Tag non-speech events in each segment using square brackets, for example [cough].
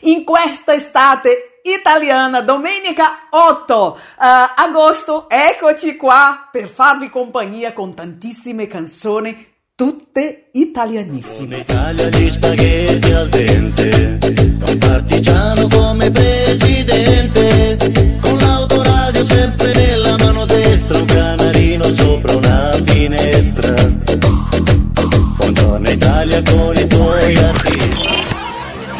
in questa estate italiana, domenica 8 uh, agosto, eccoci qua per farvi compagnia con tantissime canzoni, tutte italianissime. Un'Italia di spaghetti al dente, un partigiano come presidente, con l'autoradio sempre nella mano destra, un canarino sopra una finestra. Buongiorno Italia con.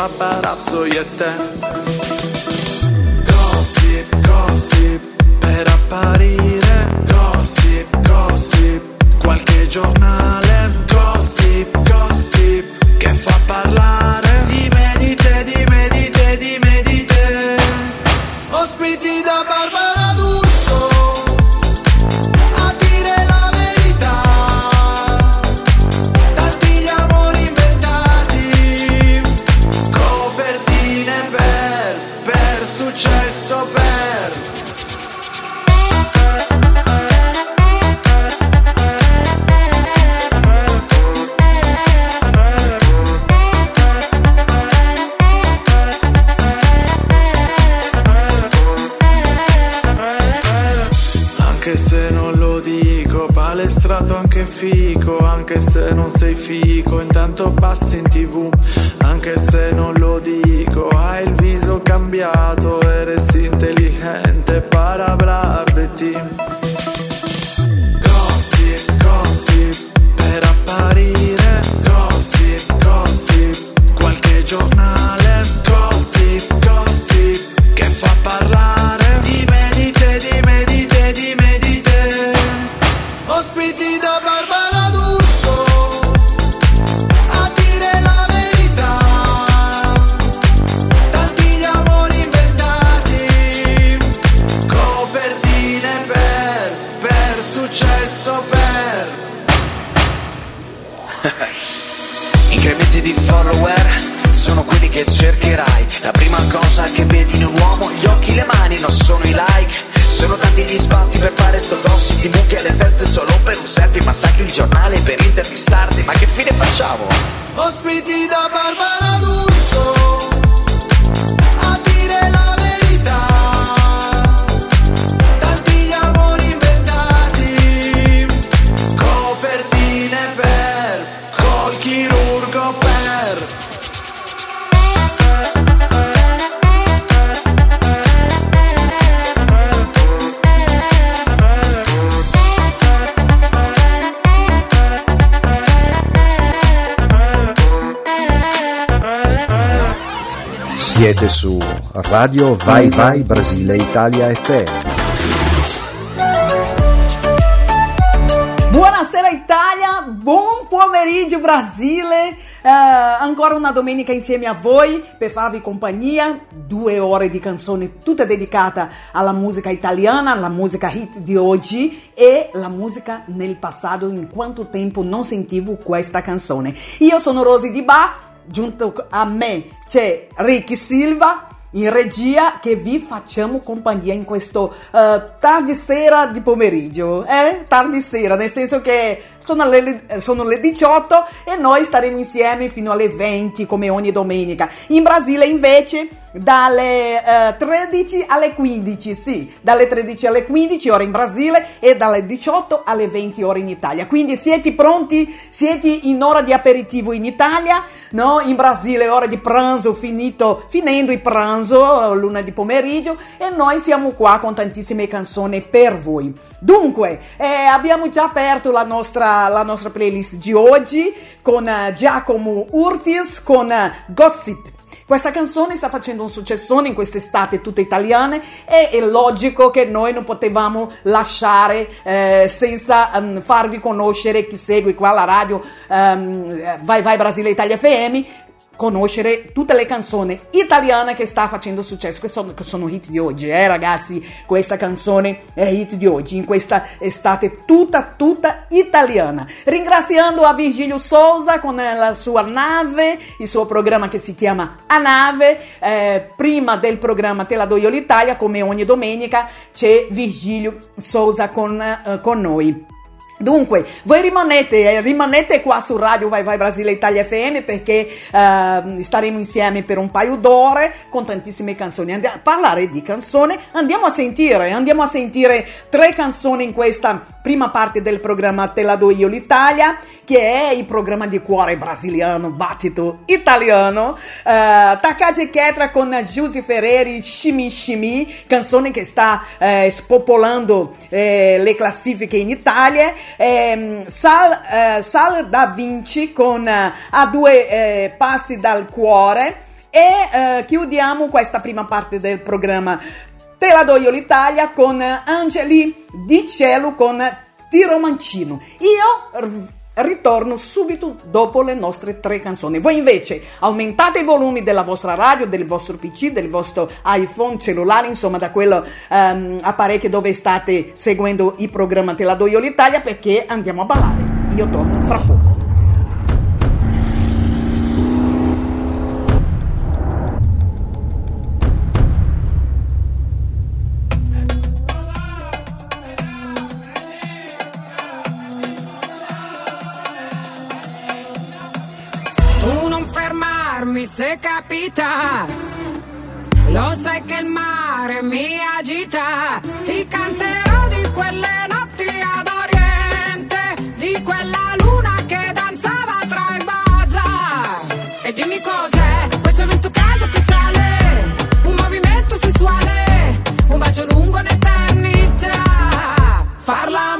Paparazzo e te. Radio Vai Vai Brasile Italia FM. Buonasera Italia, buon pomeriggio Brasile, Eh, ancora una domenica insieme a voi per farvi compagnia, due ore di canzoni tutte dedicate alla musica italiana, alla musica hit di oggi e la musica nel passato, in quanto tempo non sentivo questa canzone. Io sono Rosy Di Ba, giunto a me c'è Ricky Silva in regia che vi facciamo compagnia in questo eh, tardi sera di pomeriggio, eh? Tardi sera, nel senso che sono le, sono le 18 e noi staremo insieme fino alle 20 come ogni domenica. In Brasile invece dalle eh, 13 alle 15, sì, dalle 13 alle 15 ore in Brasile e dalle 18 alle 20 ore in Italia. Quindi siete pronti? Siete in ora di aperitivo in Italia? No? In Brasile ora di pranzo, finito, finendo il pranzo, luna di pomeriggio e noi siamo qua con tantissime canzoni per voi. Dunque, eh, abbiamo già aperto la nostra, la nostra playlist di oggi con eh, Giacomo Urtis con eh, Gossip. Questa canzone sta facendo un successone in quest'estate tutta italiana e è logico che noi non potevamo lasciare eh, senza um, farvi conoscere chi segue qua la radio um, Vai Vai Brasile Italia FM conoscere tutte le canzoni italiane che sta facendo successo. Questi sono, sono hit di oggi, eh ragazzi? Questa canzone è hit di oggi, in questa estate tutta, tutta italiana. Ringraziando a Virgilio Souza con la sua nave, il suo programma che si chiama A Nave. Eh, prima del programma Te la do io l'Italia, come ogni domenica, c'è Virgilio Souza con, eh, con noi. Dunque, voi rimanete, eh, rimanete qua su Radio Vai Vai Brasile Italia FM perché uh, staremo insieme per un paio d'ore con tantissime canzoni. Andiamo a parlare di canzone, andiamo a sentire, andiamo a sentire tre canzoni in questa prima parte del programma Te la do io l'Italia, che è il programma di cuore brasiliano, battito italiano. Uh, Takagi Ketra con Giusy Ferreri, Shimi Shimi, canzone che sta uh, spopolando uh, le classifiche in Italia. Um, Sal, Sal, da Vinci con A due passi dal cuore. E chiudiamo questa prima parte del programma Te la do io l'Italia con Angeli Di Cielo con Tiro Mancino. Io ritorno subito dopo le nostre tre canzoni. Voi invece aumentate i volumi della vostra radio, del vostro PC, del vostro iPhone cellulare, insomma da quello um, apparecchio dove state seguendo il programma Te la do io l'Italia perché andiamo a ballare. Io torno fra poco. Fermarmi se capita. Lo sai che il mare mi agita, ti canterò di quelle notti ad oriente, di quella luna che danzava tra i bazar. E dimmi cos'è questo vento caldo che sale, un movimento sensuale, un bacio lungo un'eternità. Farla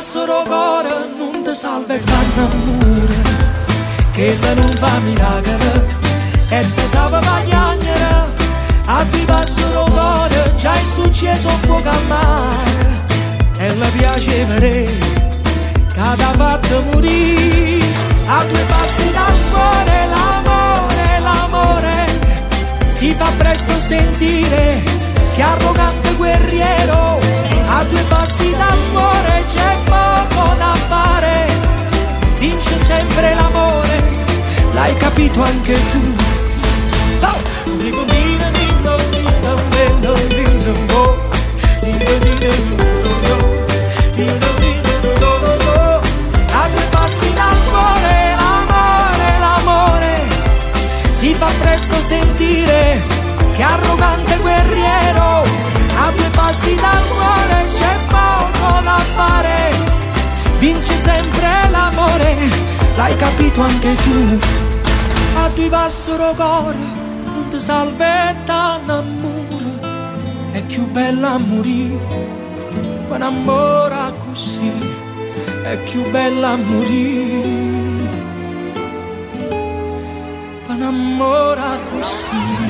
passero cora non ti salve il cannamore che te non fa miracolo e te salva bagnare a ti passero cora già è successo fuoco a mare e la piace vere che ti ha fatto morire. A due passi dal cuore l'amore, l'amore si fa presto sentire che arrogante guerriero a due passi dal cuore c'è poco da fare, vince sempre l'amore, l'hai capito anche tu. A due passi dal cuore, l'amore, l'amore, si fa presto sentire che arrogante guerriero a due passi dal cuore c'è poco da fare, vinci sempre l'amore, l'hai capito anche tu, a due bassero cuore, non ti salvetta amore, è più bella morire, per amore così, è più bella morire. Per amore così.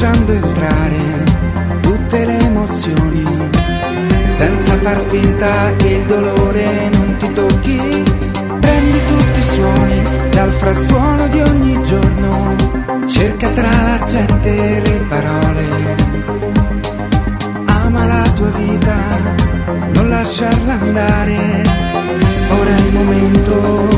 lasciando entrare tutte le emozioni, senza far finta che il dolore non ti tocchi. Prendi tutti i suoni dal frastuono di ogni giorno, cerca tra la gente le parole. Ama la tua vita, non lasciarla andare, ora è il momento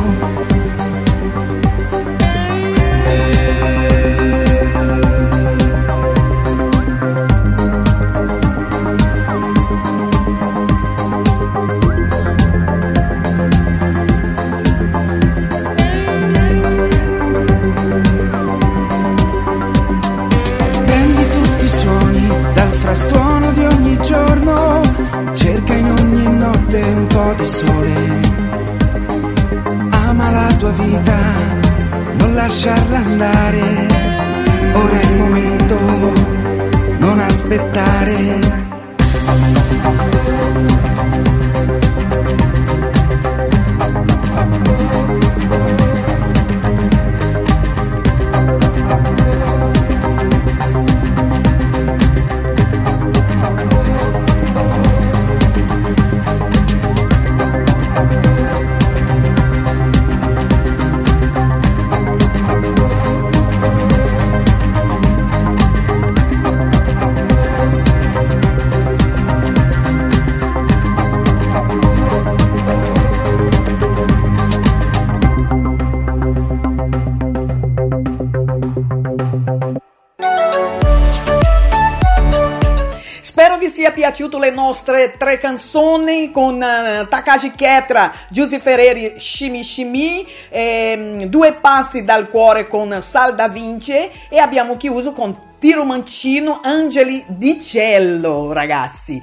le nostre tre canzoni con uh, Takashi Ketra, Giusy Ferreri, Shimi Shimi, ehm, Due passi dal cuore con Sal da Vinci e abbiamo chiuso con Tiro Mancino Angeli di Cielo, ragazzi.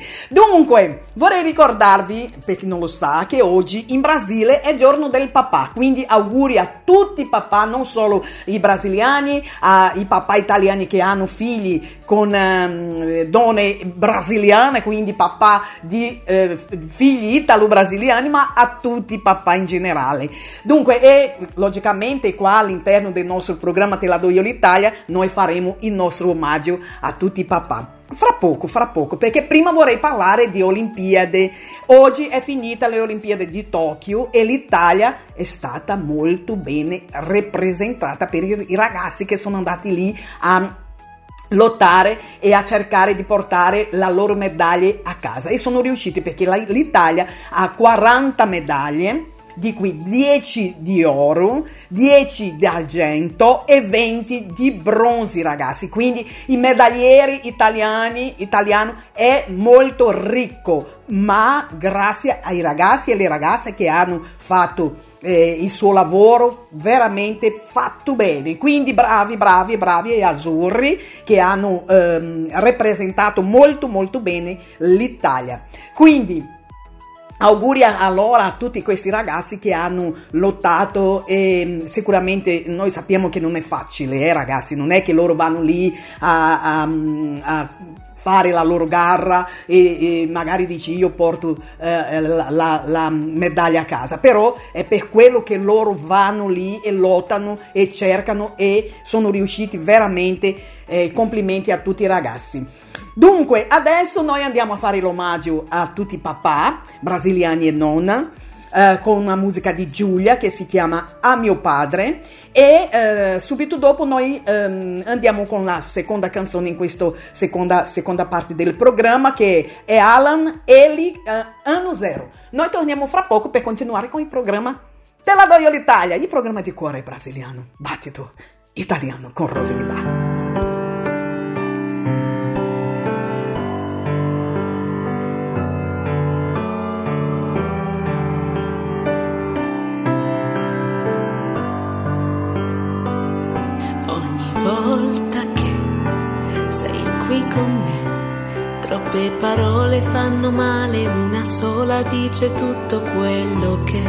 Dunque, vorrei ricordarvi, per chi non lo sa, che oggi in Brasile è giorno del papà, quindi auguri a tutti i papà, non solo i brasiliani, ai papà italiani che hanno figli con um, donne brasiliane, quindi papà di eh, figli italo-brasiliani, ma a tutti i papà in generale. Dunque, e logicamente qua all'interno del nostro programma Te la do io l'Italia, noi faremo il nostro omaggio a tutti i papà. Fra poco, fra poco, perché prima vorrei parlare di Olimpiadi. Oggi è finita le Olimpiadi di Tokyo e l'Italia è stata molto bene rappresentata per i ragazzi che sono andati lì a lottare e a cercare di portare la loro medaglie a casa e sono riusciti perché l'Italia ha 40 medaglie di cui 10 di oro, 10 di argento e 20 di bronzi, ragazzi. Quindi i medaglieri italiani, italiano è molto ricco, ma grazie ai ragazzi e alle ragazze che hanno fatto eh, il suo lavoro veramente fatto bene. Quindi bravi, bravi, bravi e azzurri che hanno ehm, rappresentato molto, molto bene l'Italia. Quindi Auguri allora a tutti questi ragazzi che hanno lottato e mm, sicuramente noi sappiamo che non è facile, eh, ragazzi, non è che loro vanno lì a, a, mm, a fare la loro gara e, e magari dici io porto eh, la, la, la, medaglia a casa, però è per quello che loro vanno lì e lottano e cercano e sono riusciti veramente, eh, complimenti a tutti i ragazzi. Dunque, adesso noi andiamo a fare l'omaggio a tutti i papà, brasiliani e non, eh, con una musica di Giulia che si chiama A mio padre e eh, subito dopo noi ehm, andiamo con la seconda canzone in questa seconda, seconda, parte del programma che è Alan Eli eh, Anno Zero. Noi torniamo fra poco per continuare con il programma Te la do io l'Italia, il programma di cuore brasiliano, battito italiano con Rose di Bar. Parole fanno male, una sola dice tutto quello che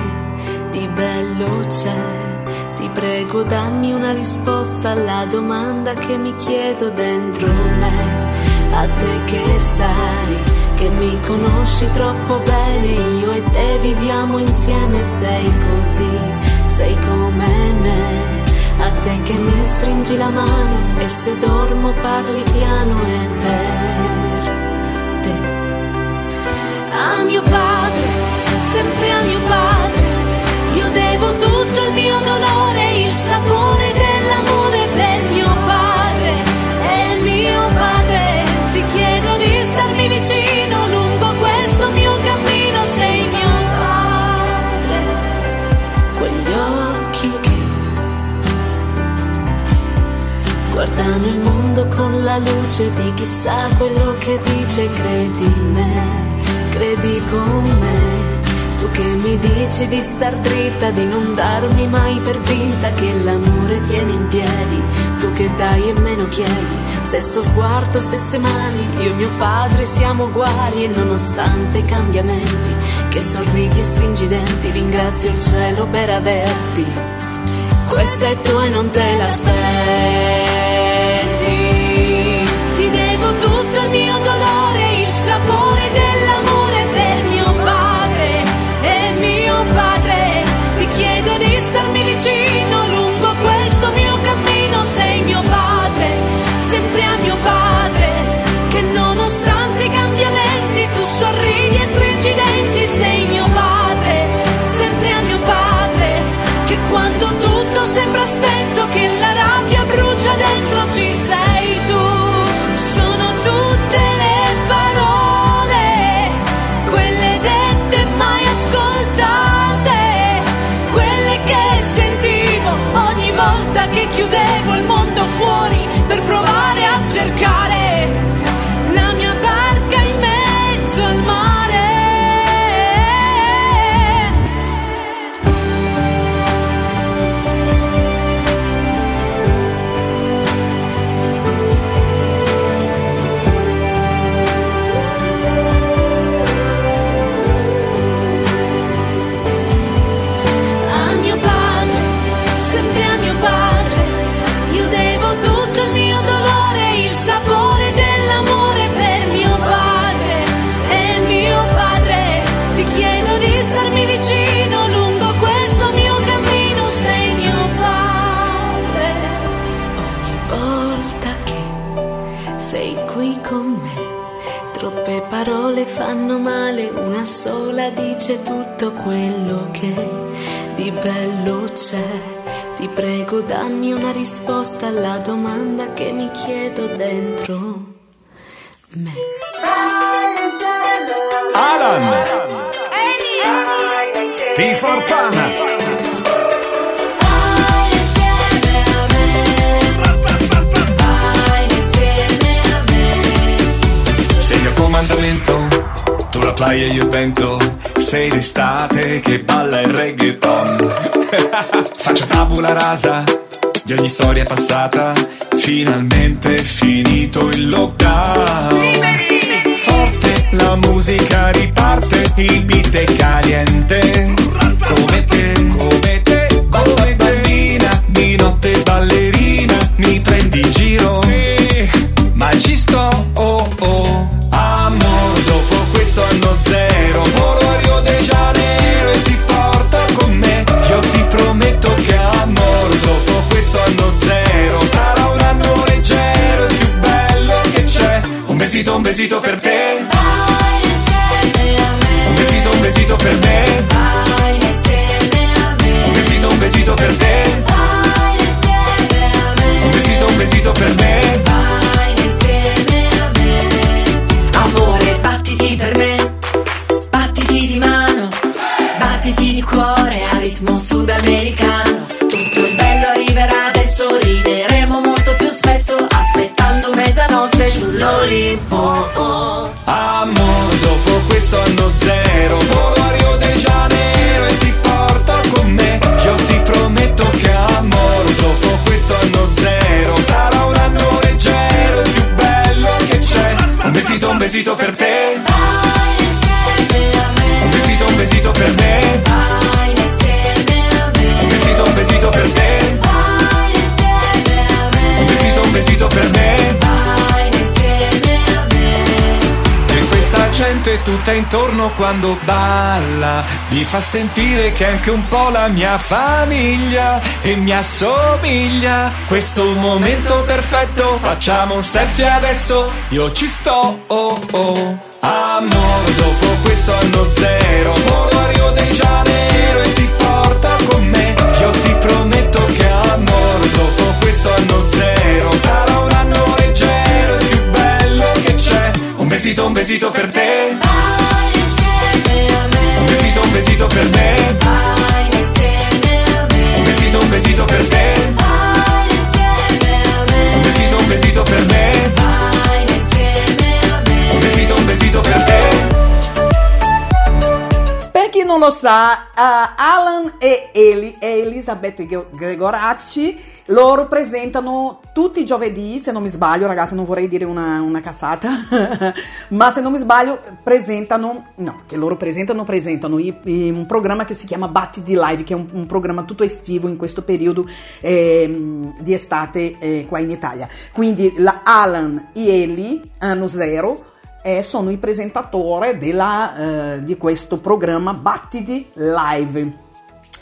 di bello c'è. Ti prego dammi una risposta alla domanda che mi chiedo dentro me. A te che sai che mi conosci troppo bene, io e te viviamo insieme, sei così, sei come me. A te che mi stringi la mano e se dormo parli piano e per a mio padre, sempre a mio padre. Io devo tutto il mio dolore, il sapore dell'amore per mio padre. E mio padre, ti chiedo di starmi vicino lungo questo mio cammino. Sei mio padre, quegli occhi che guardano il mondo con la luce di chissà quello che dice, credi in me credi con me. Tu che mi dici di star dritta, di non darmi mai per vinta, che l'amore tiene in piedi, tu che dai e meno chiedi, stesso sguardo, stesse mani, io e mio padre siamo uguali e nonostante i cambiamenti, che sorridi e stringi i denti, ringrazio il cielo per averti. Questa è tua e non te l'aspetti. Parole fanno male, una sola dice tutto quello che di bello c'è. Ti prego dammi una risposta alla domanda che mi chiedo dentro me. Alan Ti forfana playa e io il vento Sei l'estate che balla il reggaeton. [laughs] Faccio tabula rasa Di ogni storia passata Finalmente è finito il lockdown. Forte la musica riparte Il beat è caliente. Come te, come te, come bambina Di notte ballerina Mi prendi in giro. Sì, ma ci sto, oh oh besito, un besito per te Un besito, un besito per me Un besito, un besito per te. Un besito, un besito per me besito, un besito per te Un besito, un besito per me Un besito, un besito per te Un besito, un besito per me gente tutta intorno quando balla Mi fa sentire che è anche un po' la mia famiglia E mi assomiglia. Questo momento perfetto Facciamo un selfie adesso Io ci sto, oh oh. Amor, dopo questo anno zero besito, un besito per te. Un besito, un besito per me. Un besito, un besito per te. Un besito, un besito per me. Un besito, un besito per te. Per chi non lo sa, uh, Alan e Eli e Elisabetta Gregorazzi loro presentano tutti i giovedì, se non mi sbaglio, ragazzi, non vorrei dire una, una cassata, [laughs] ma se non mi sbaglio, presentano, no, che loro presentano, presentano i, i, un programma che si chiama Battiti Live, che è un, un programma tutto estivo in questo periodo eh, di estate eh, qua in Italia. Quindi la Alan e Eli, anno zero, e sono i presentatori della, eh, di questo programma Battiti Live.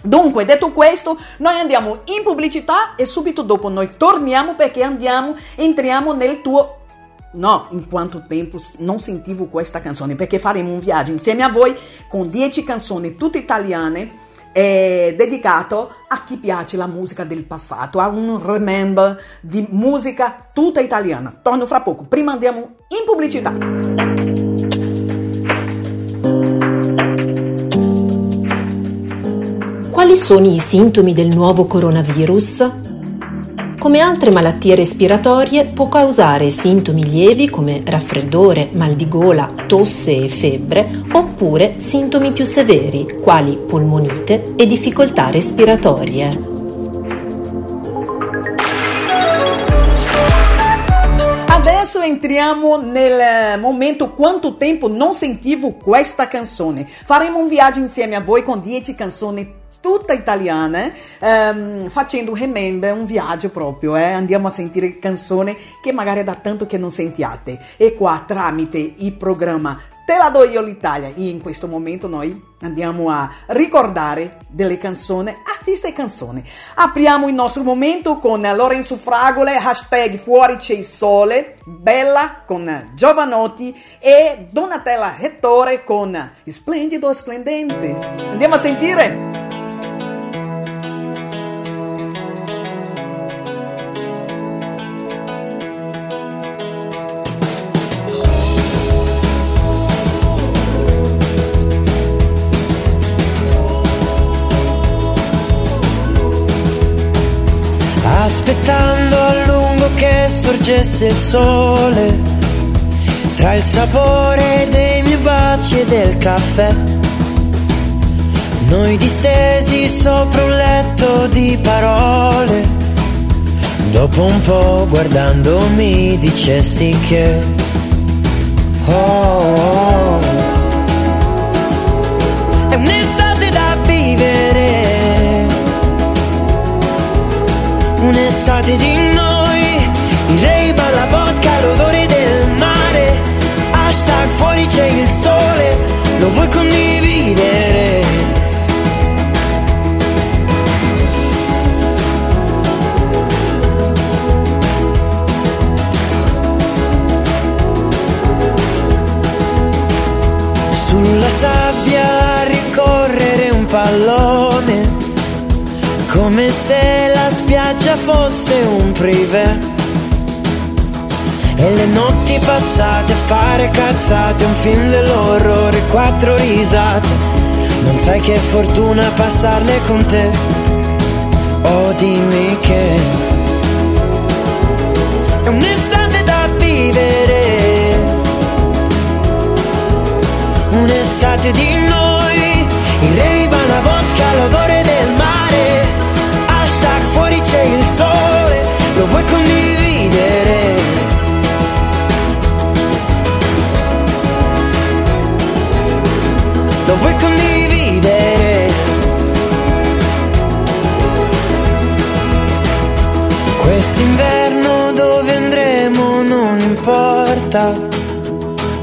Dunque, detto questo, noi andiamo in pubblicità e subito dopo noi torniamo perché andiamo, entriamo nel tuo No, in quanto tempo non sentivo questa canzone, perché faremo un viaggio insieme a voi con 10 canzoni tutte italiane eh, dedicato a chi piace la musica del passato, a un remember di musica tutta italiana. Torno fra poco, prima andiamo in pubblicità. Quali sono i sintomi del nuovo coronavirus? Come altre malattie respiratorie può causare sintomi lievi come raffreddore, mal di gola, tosse e febbre oppure sintomi più severi quali polmonite e difficoltà respiratorie. Adesso entriamo nel momento quanto tempo non sentivo questa canzone. Faremo un viaggio insieme a voi con 10 canzoni tutta italiana, ehm, facendo un remember, un viaggio proprio, eh? andiamo a sentire canzoni che magari è da tanto che non sentiate. E qua tramite il programma Te la do io l'Italia, e in questo momento noi andiamo a ricordare delle canzoni, artista e canzoni. Apriamo il nostro momento con Lorenzo Fragole, hashtag Fuori c'è il sole, Bella con Giovanotti e Donatella Rettore con Splendido Splendente. Andiamo a sentire? Sorgesse il sole, tra il sapore dei miei baci e del caffè. Noi distesi sopra un letto di parole, dopo un po' guardandomi dicesti che... Oh, oh, è un'estate da vivere un'estate di noi l'odore del mare Hashtag fuori c'è il sole Lo vuoi condividere? Sulla sabbia ricorrere un pallone come se la spiaggia fosse un privé E le notti passate a fare cazzate Un film dell'orrore, quattro risate. Non sai che fortuna passarle con te. Oh dimmi che. È un'estate da vivere. Un'estate di noi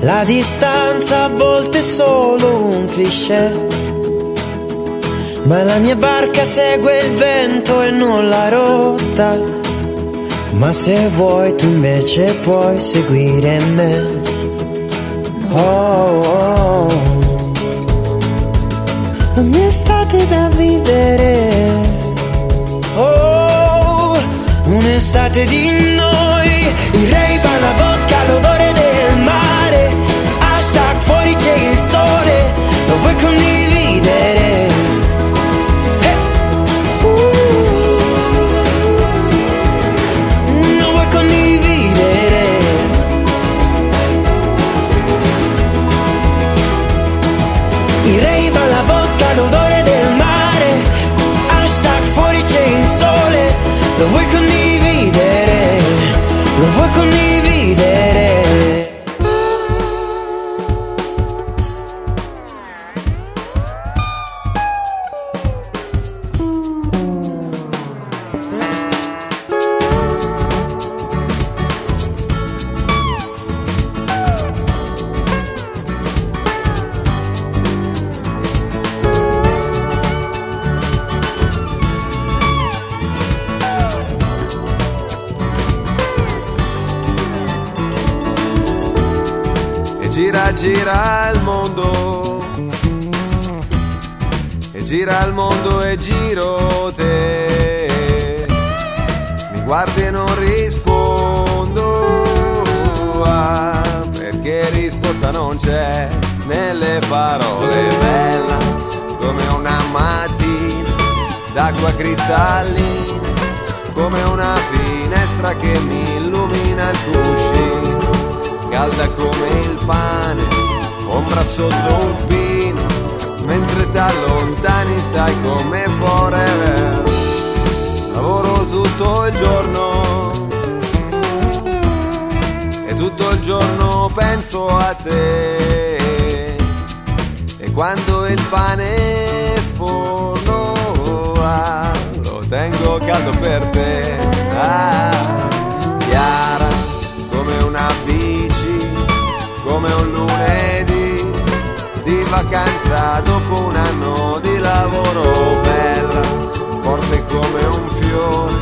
La distanza a volte è solo un cliché. Ma la mia barca segue il vento e non la rotta. Ma se vuoi tu invece puoi seguire me. Oh, oh. Un'estate da vivere. Oh, un'estate di noi. Il rei la vodka, l'odore del vuoi condividere. Eh. Uh. Non vuoi condividere. Il rave alla vodka, l'odore del mare, hashtag fuori c'è il sole, lo vuoi condividere, lo vuoi condividere. Mondo e giro te. Mi guardi e non rispondo. Ah, perché risposta non c'è nelle parole. Bella come una mattina d'acqua cristallina. Come una finestra che mi illumina il cuscino calda come il pane, ombra sotto un pino, da lontani stai come forever. Lavoro tutto il giorno e tutto il giorno penso a te. E quando il pane forno ah, lo tengo caldo per te. Ah, chiara come una bici, come un lunedì di vacanza dopo un anno di lavoro bella, forte come un fiore,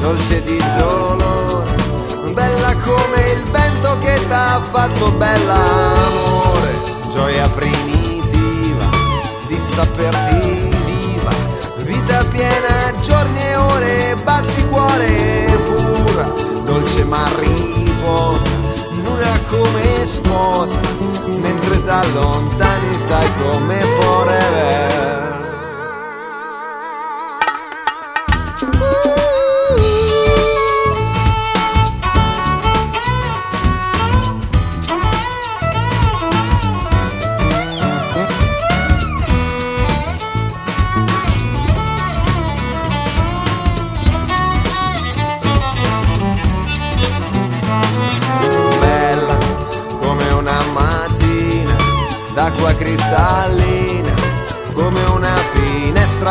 dolce di dolore, bella come il vento che t'ha fatto bella amore, gioia primitiva di saperti viva, vita piena, giorni e ore, batti cuore pura, dolce ma riposa, come sposa, mentre da lontani stai come forever.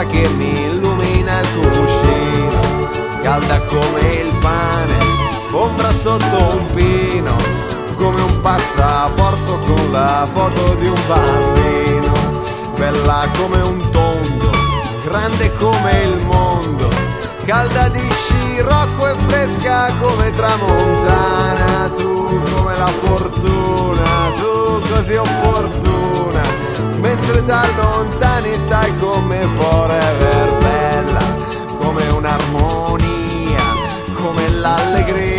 Che mi illumina il cuscino, calda come il pane, ombra sotto un pino, come un passaporto con la foto di un bambino, bella come un tondo, grande come il mondo, calda di scirocco e fresca come tramontana, tu come la fortuna, tu così opportuna, mentre da lontani stai come forever bella, come un'armonia, come l'allegria,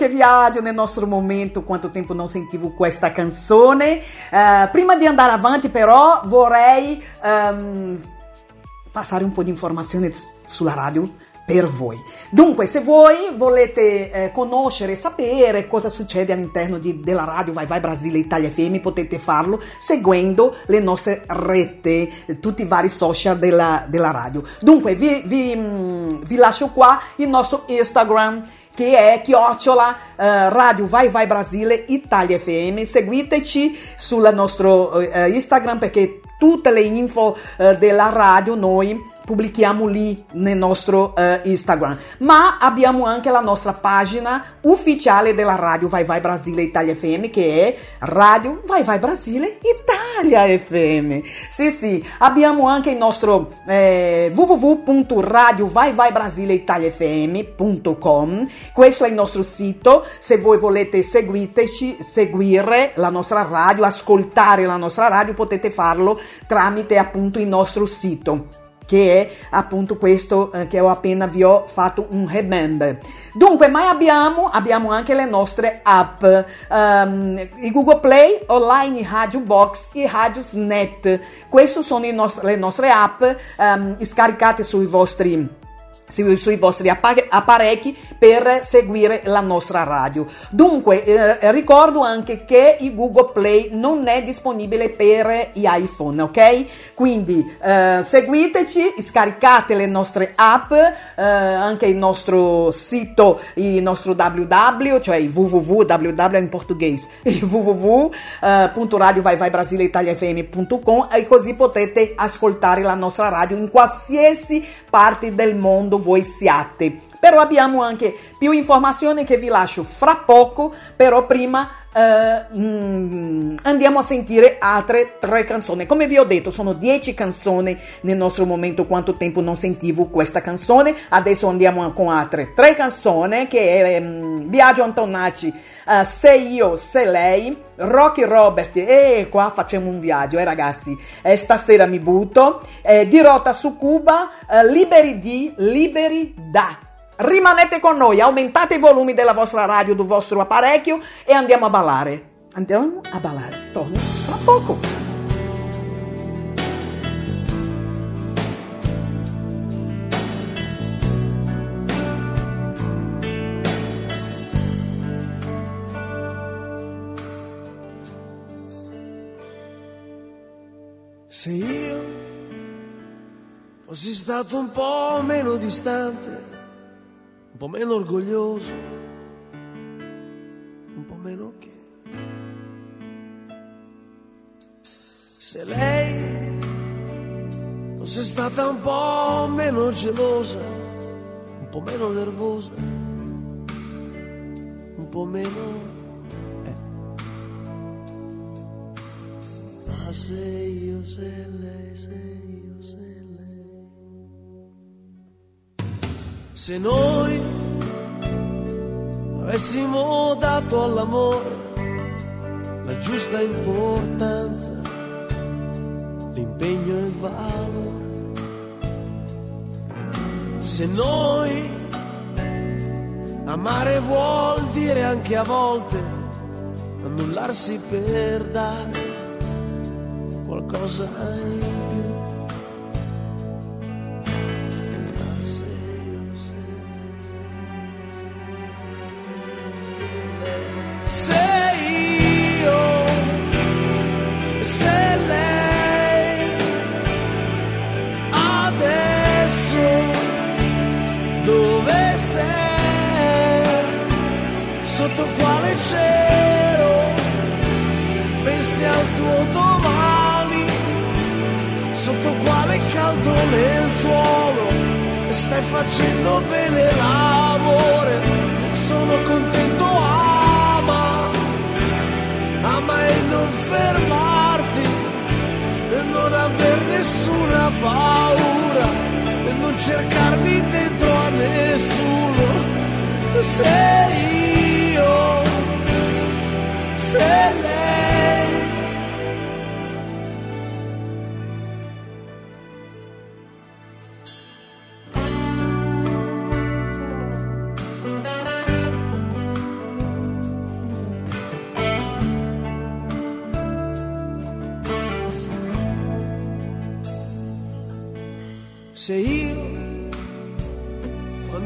che viaggio nel nostro momento, quanto tempo non sentivo questa canzone. Eh, prima di andare avanti però vorrei ehm, passare un po' di informazioni sulla radio per voi. Dunque, se voi volete eh, conoscere e sapere cosa succede all'interno di- della radio Vai Vai Brasile Italia FM, potete farlo seguendo le nostre rete, tutti i vari social della, della radio. Dunque, vi, vi, mm, vi lascio qua il nostro Instagram che è chiocciola eh, radio vai vai Brasile Italia FM seguiteci sul nostro eh, Instagram perché tutte le info eh, della radio noi pubblichiamo lì nel nostro eh, Instagram. Ma abbiamo anche la nostra pagina ufficiale della radio vai vai Brasile Italia FM che è radio vai vai Brasile Italia FM sì sì abbiamo anche il nostro eh, www.radiovaivaibrasileitaliafm.com questo è il nostro sito se voi volete seguiteci seguire la nostra radio ascoltare la nostra radio potete farlo tramite appunto il nostro sito che è appunto questo eh, che ho appena vi ho fatto un remember. Dunque, ma abbiamo, abbiamo anche le nostre app, ehm, il Google Play, online Radio Box e Radios Net. Queste sono nos- le nostre app ehm, scaricate sui vostri sui, vostri appa- apparecchi per seguire la nostra radio. Dunque, eh, ricordo anche che il Google Play non è disponibile per gli iPhone, ok? Quindi eh, seguiteci, scaricate le nostre app, eh, anche il nostro sito, il nostro www, cioè www, in portoghese, [laughs] il www.radiovaivaibrasileitaliafm.com e così potete ascoltare la nostra radio in qualsiasi parte del mondo voi siate. Però abbiamo anche più informazioni che vi lascio fra poco, però prima eh, mm, andiamo a sentire altre tre canzoni. Come vi ho detto, sono dieci canzoni nel nostro momento, quanto tempo non sentivo questa canzone. Adesso andiamo con altre tre canzoni che è mm, Biagio Antonacci, eh, Se io, se lei, Rocky Robert e qua facciamo un viaggio, eh ragazzi. Eh, stasera mi butto. Eh, dirota su Cuba, eh, liberi di, liberi da. Rimanete con noi, aumentate i volumi della vostra radio, del vostro apparecchio e andiamo a ballare. Andiamo a ballare. Torno fra poco. Se io fossi stato un po' meno distante, un po' meno orgoglioso, un po' meno che. Se lei fosse stata un po' meno gelosa, un po' meno nervosa, un po' meno... Ma se io, se lei, se io, se lei... Se noi avessimo dato all'amore la giusta importanza, l'impegno e il valore, se noi amare vuol dire anche a volte annullarsi per dare qualcosa in stai facendo bene l'amore, sono contento, ama, ama e non fermarti, e non aver nessuna paura, e non cercarmi dentro a nessuno, se io, se lei.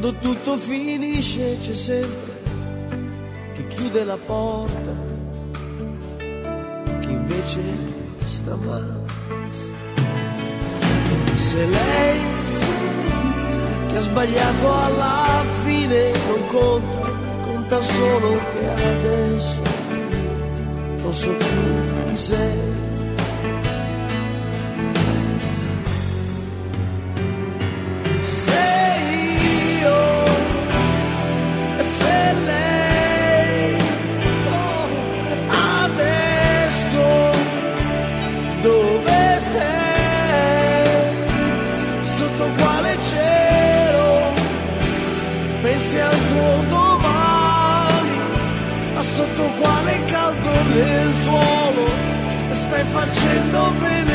Quando tutto finisce c'è sempre chi chiude la porta, chi invece sta male. Se lei che ha sbagliato alla fine non conta, conta solo che adesso non so più chi sei stai facendo bene.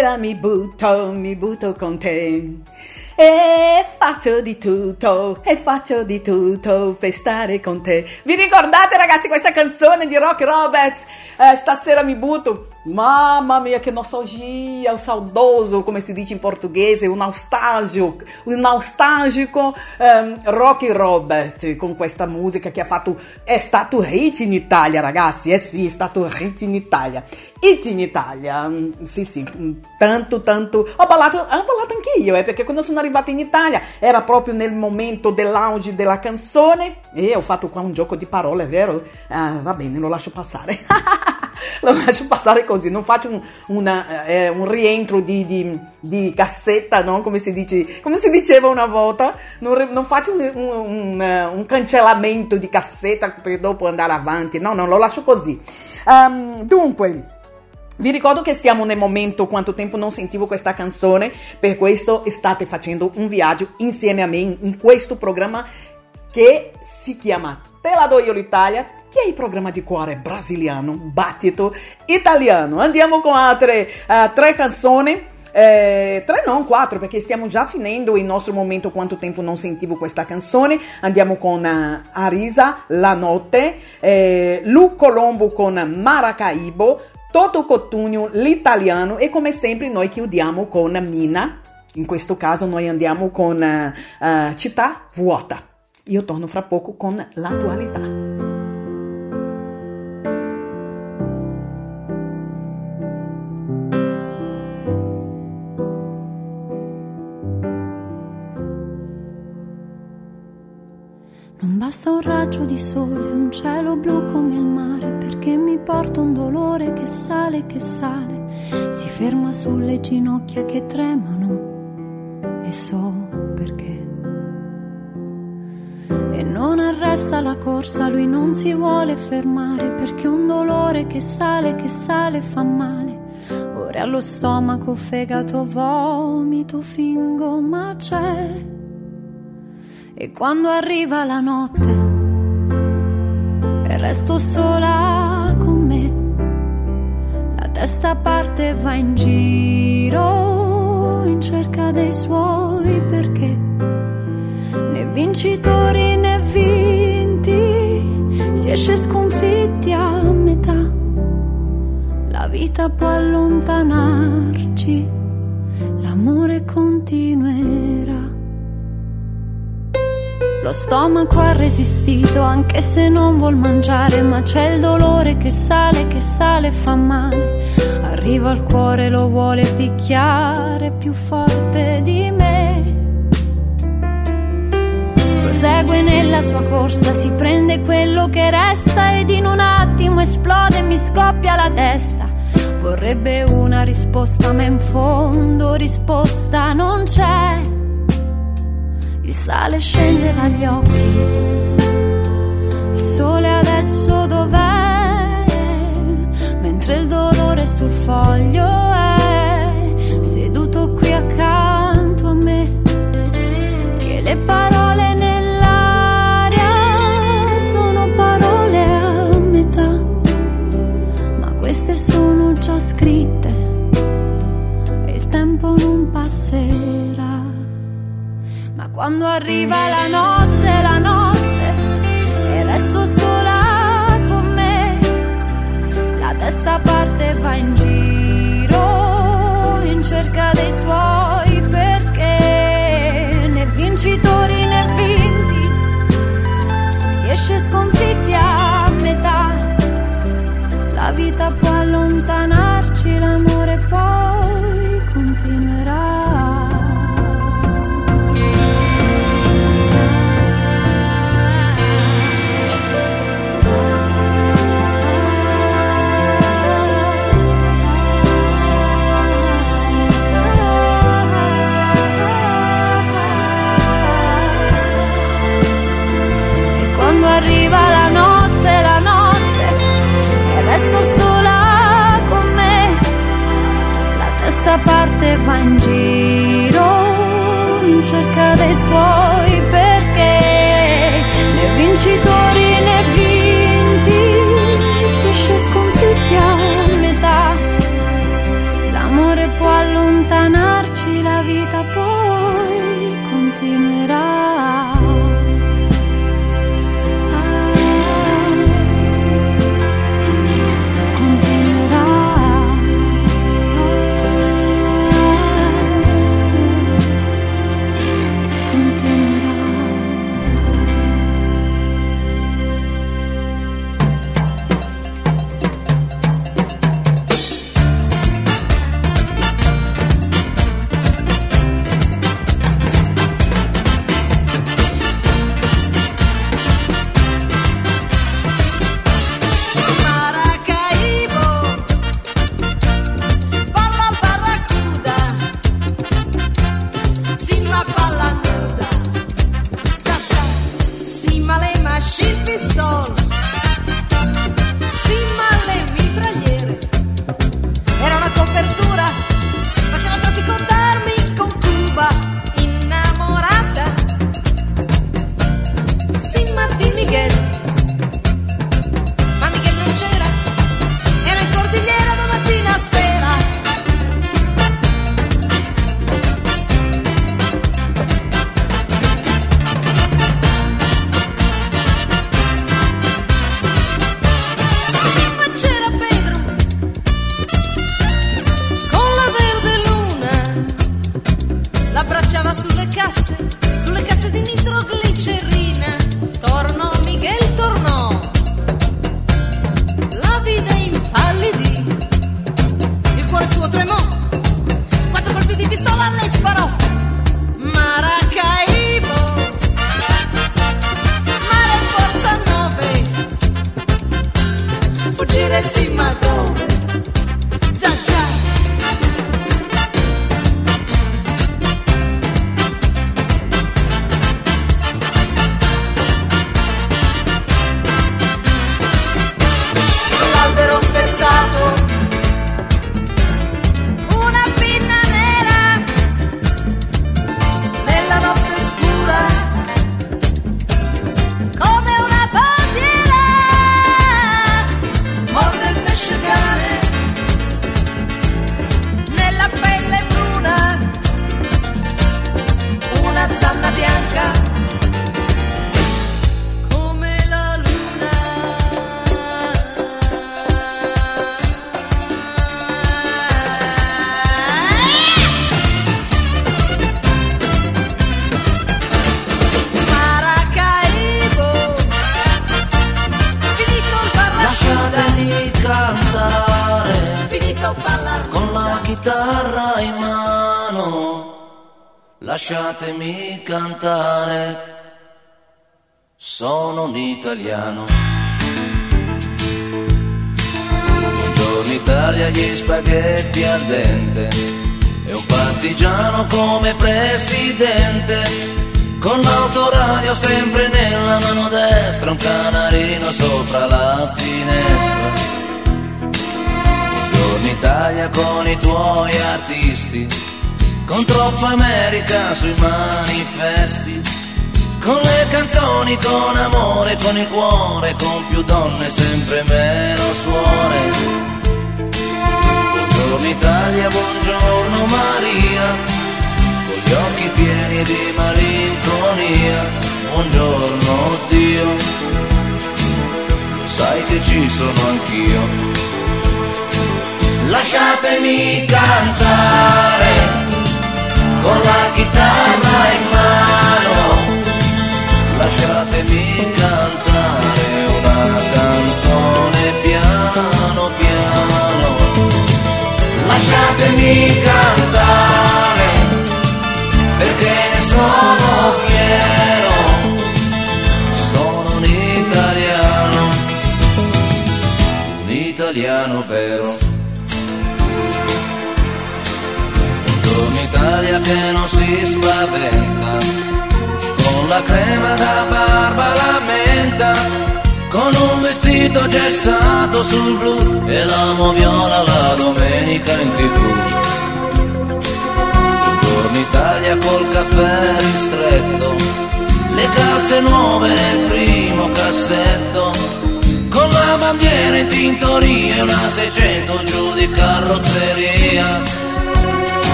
stasera mi butto, mi butto con te. E faccio di tutto, e faccio di tutto per stare con te. Vi ricordate ragazzi questa canzone di Rock Roberts? Eh, stasera mi butto. Mamma mia, che nostalgia, o saudoso, come si dice in portoghese, o nostalgico, o nostalgico ehm, Rocky Robert con questa musica che ha fatto, è stato hit in Italia ragazzi, eh sì, è stato hit in Italia. Hit in Italia, mm, sì sì, mm, tanto tanto, ho ballato, ho ballato anche io, eh, perché quando sono arrivata in Italia era proprio nel momento dell'auge della canzone e ho fatto qua un gioco di parole, vero? Ah, va bene, lo lascio passare. [laughs] [laughs] lo lascio passare così, non faccio un, una, eh, un rientro di, di, di cassetta, no? come, si dice, come si diceva una volta, non, non faccio un, un- eh, un cancellamento di cassetta per dopo andare avanti, no, no, lo lascio così. Ehm, dunque, vi ricordo che stiamo nel momento quanto tempo non sentivo questa canzone, per questo state facendo un viaggio insieme a me in questo programma che si chiama Te la do io l'Italia, che è il programma di cuore brasiliano, battito italiano. Andiamo con altre eh, tre canzoni. Eh, tre non quattro perché stiamo già finendo il nostro momento quanto tempo non sentivo questa canzone andiamo con eh, Arisa La Notte eh, Lu Colombo con Maracaibo Toto Cotugno l'italiano e come sempre noi chiudiamo con Mina in questo caso noi andiamo con eh, Città Vuota io torno fra poco con l'attualità Non basta un raggio di sole, un cielo blu come il mare, perché mi porta un dolore che sale, che sale, si ferma sulle ginocchia che tremano e so perché. E non arresta la corsa, lui non si vuole fermare, perché un dolore che sale, che sale fa male. Ora allo stomaco, fegato, vomito, fingo, ma c'è. E quando arriva la notte e resto sola con me, la testa parte e va in giro in cerca dei suoi perché né vincitori né vinti si esce sconfitti a metà. La vita può allontanarci, l'amore continuerà. Lo stomaco ha resistito anche se non vuol mangiare, ma c'è il dolore che sale, che sale fa male. Arriva al cuore, lo vuole picchiare più forte di me. Prosegue nella sua corsa, si prende quello che resta ed in un attimo esplode e mi scoppia la testa. Vorrebbe una risposta, ma in fondo risposta non c'è. Il sale scende dagli occhi. Il sole adesso dov'è? Mentre il dolore sul foglio è seduto qui accanto a me. Che le parole Ma quando arriva la notte,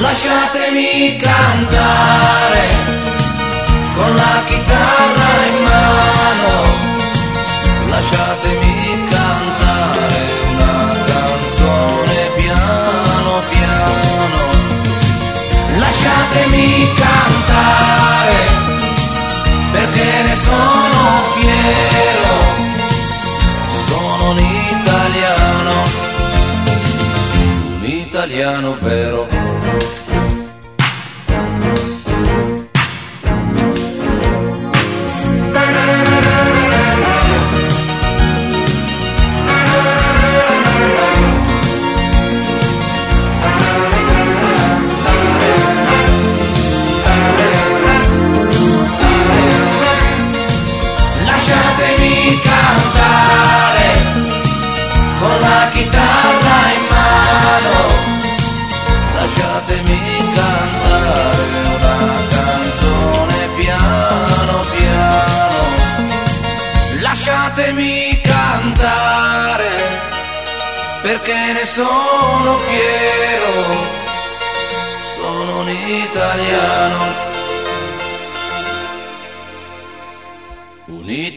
lasciatemi cantare con la chitarra in mano, lasciatemi cantare una canzone piano piano, lasciatemi cantare perché ne sono fiero, sono un italiano, un italiano vero.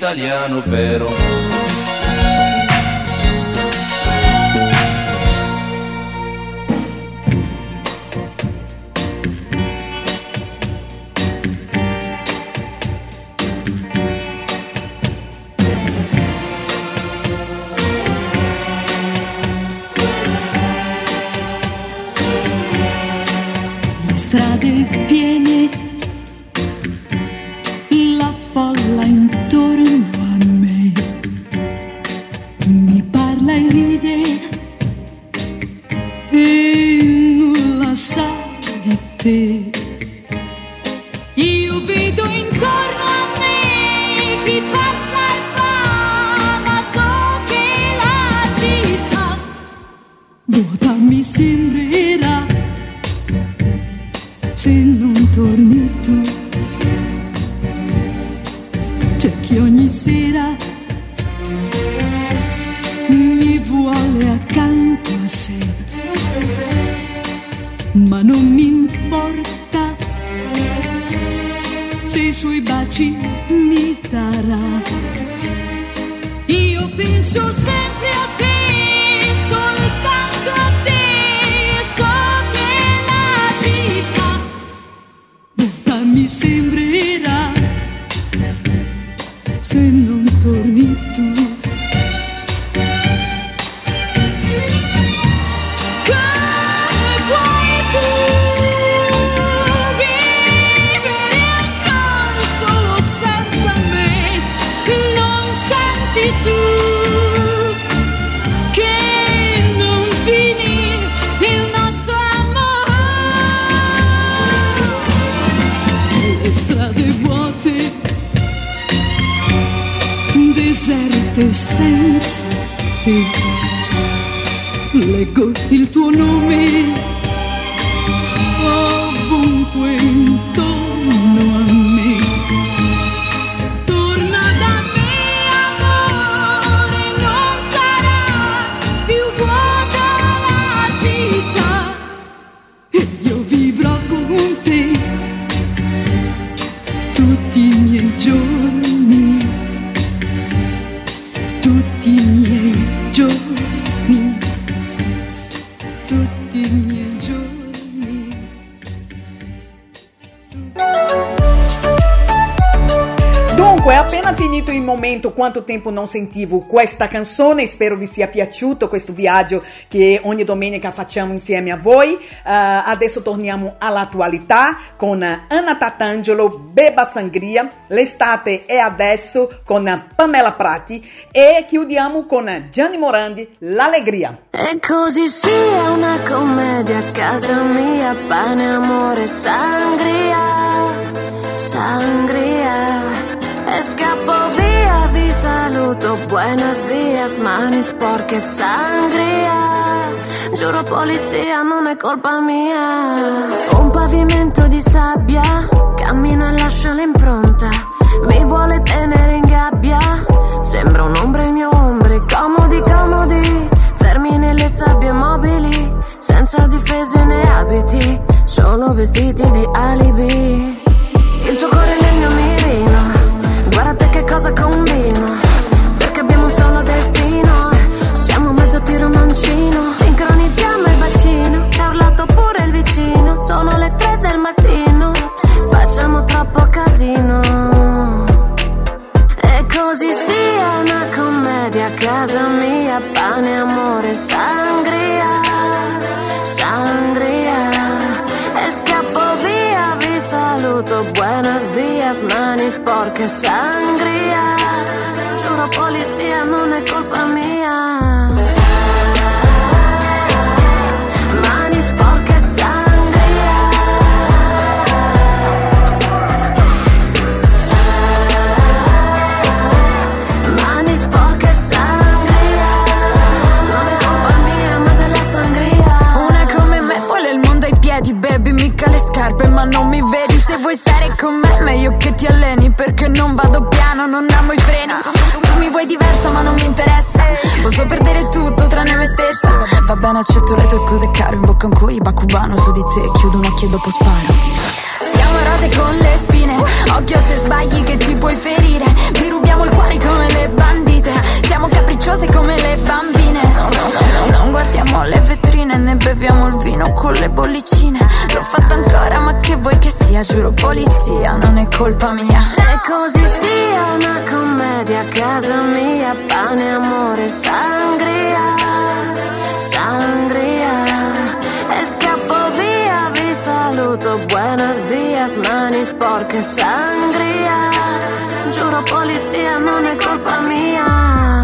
italiano vero. Quanto tempo non sentivo questa canzone, spero vi sia piaciuto questo viaggio che ogni domenica facciamo insieme a voi. Eh, adesso torniamo all'attualità con Anna Tatangelo, Beba Sangria, l'estate è adesso con Pamela Prati e chiudiamo con Gianni Morandi, L'Allegria. E così sia una commedia casa mia, pane, amore, sangria, sangria. E scappo via, vi saluto, buenos dias, mani sporche, sangria. Giuro polizia, non è colpa mia. Un pavimento di sabbia, cammino e lascio l'impronta. Mi vuole tenere in gabbia, sembra un'ombra il mio ombre, comodi, comodi. Fermi nelle sabbie mobili, senza difese né abiti, solo vestiti di alibi. Il tuo cuore nel mio mirino, cosa combino, perché abbiamo un solo destino. Siamo mezzo tiro mancino, sincronizziamo il bacino, ci ha urlato pure il vicino, sono le tre del mattino, facciamo troppo casino. E così sia una commedia a casa mia, pane, amore, sangria. Saluto, buenos dias, mani sporche, sangria. Giuro polizia, non è colpa mia. Mani sporche, sangria. Mani sporche, sangria. Non è colpa mia, ma della sangria. Una come me vuole il mondo ai piedi, baby, mica le scarpe, ma non mi vedi. Vuoi stare con me, meglio che ti alleni, perché non vado piano, non amo i freni. Mi vuoi diversa, ma non mi interessa. Posso perdere tutto tranne me stessa. Va bene, accetto le tue scuse, caro. In bocca un coiba cubano su di te, chiudo un occhio e dopo sparo. Siamo rose con le spine, occhio se sbagli che ti puoi ferire. Vi rubiamo il cuore come le bandite, siamo capricciose come le bambine. No, no, no, non guardiamo le vetrine né beviamo il vino con le bollicine. L'ho fatto ancora, ma che vuoi che sia? Giuro polizia, non è colpa mia. E così sia una commedia a casa mia, pane, amore, sangria, sangria. E scappo via, vi saluto, buenos dias, mani sporche, sangria. Giuro polizia, non è colpa mia.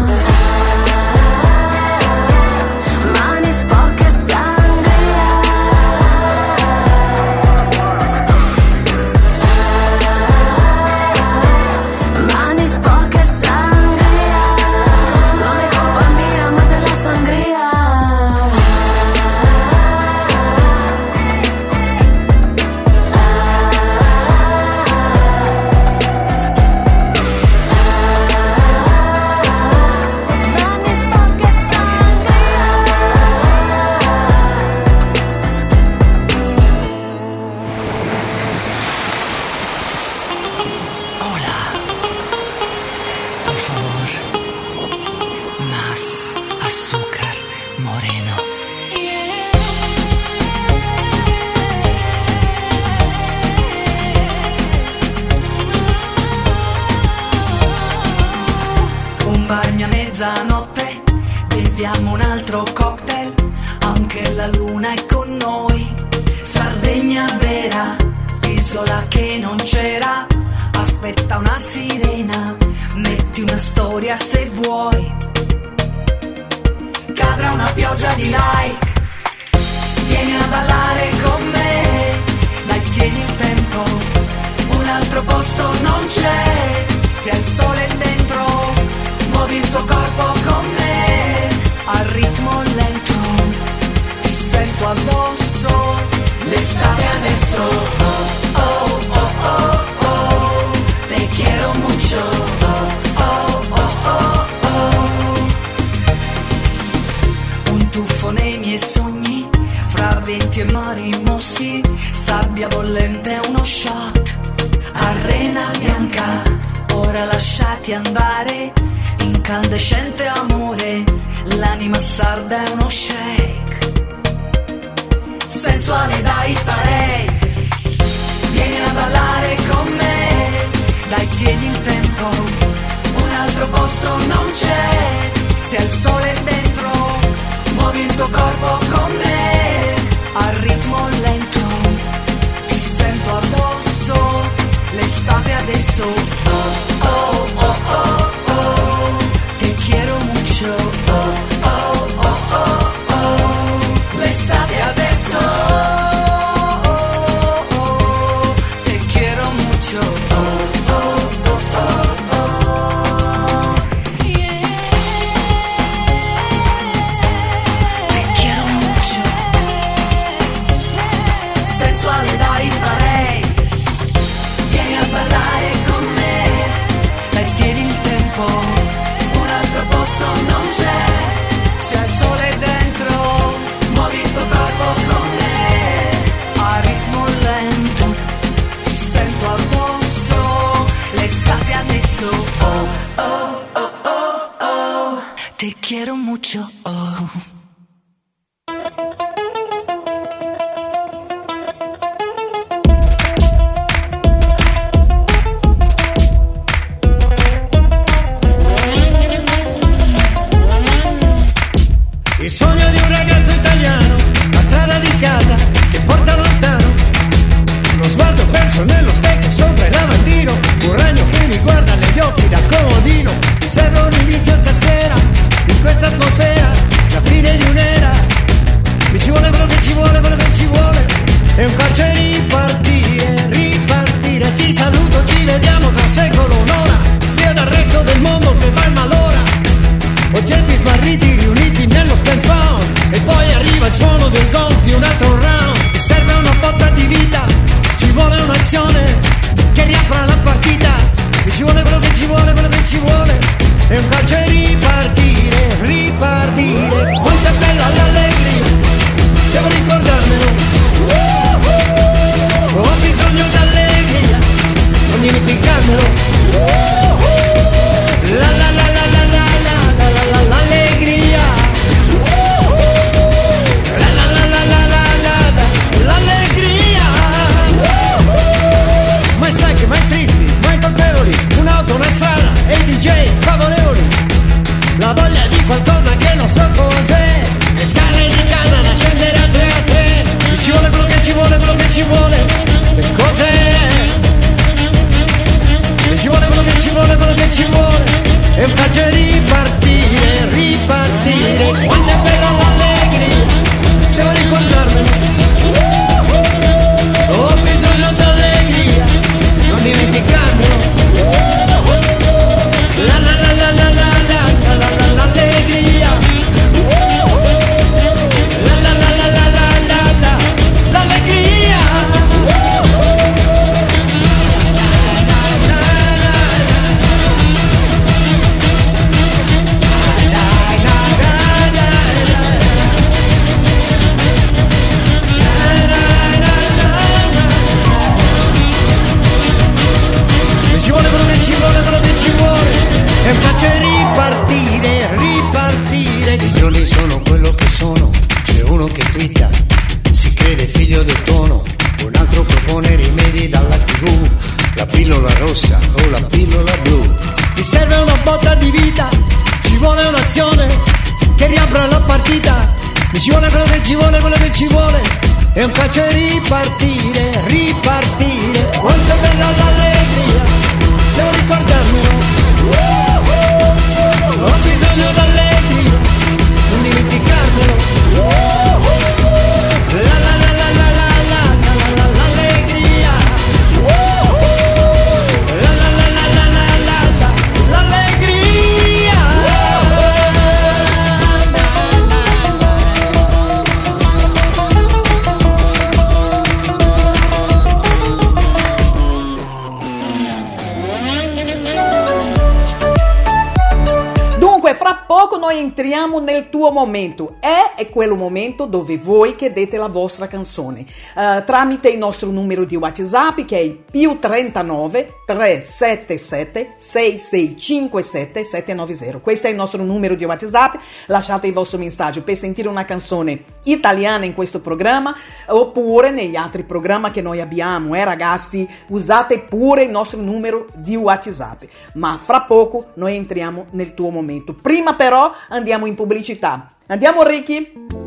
Quello momento dove voi chiedete la vostra canzone eh, tramite il nostro numero di WhatsApp che è il più 39 377 6657 790. Questo è il nostro numero di WhatsApp. Lasciate il vostro messaggio per sentire una canzone italiana in questo programma oppure negli altri programmi che noi abbiamo. Eh, ragazzi, usate pure il nostro numero di WhatsApp. Ma fra poco noi entriamo nel tuo momento. Prima però andiamo in pubblicità. Andiamo Ricky?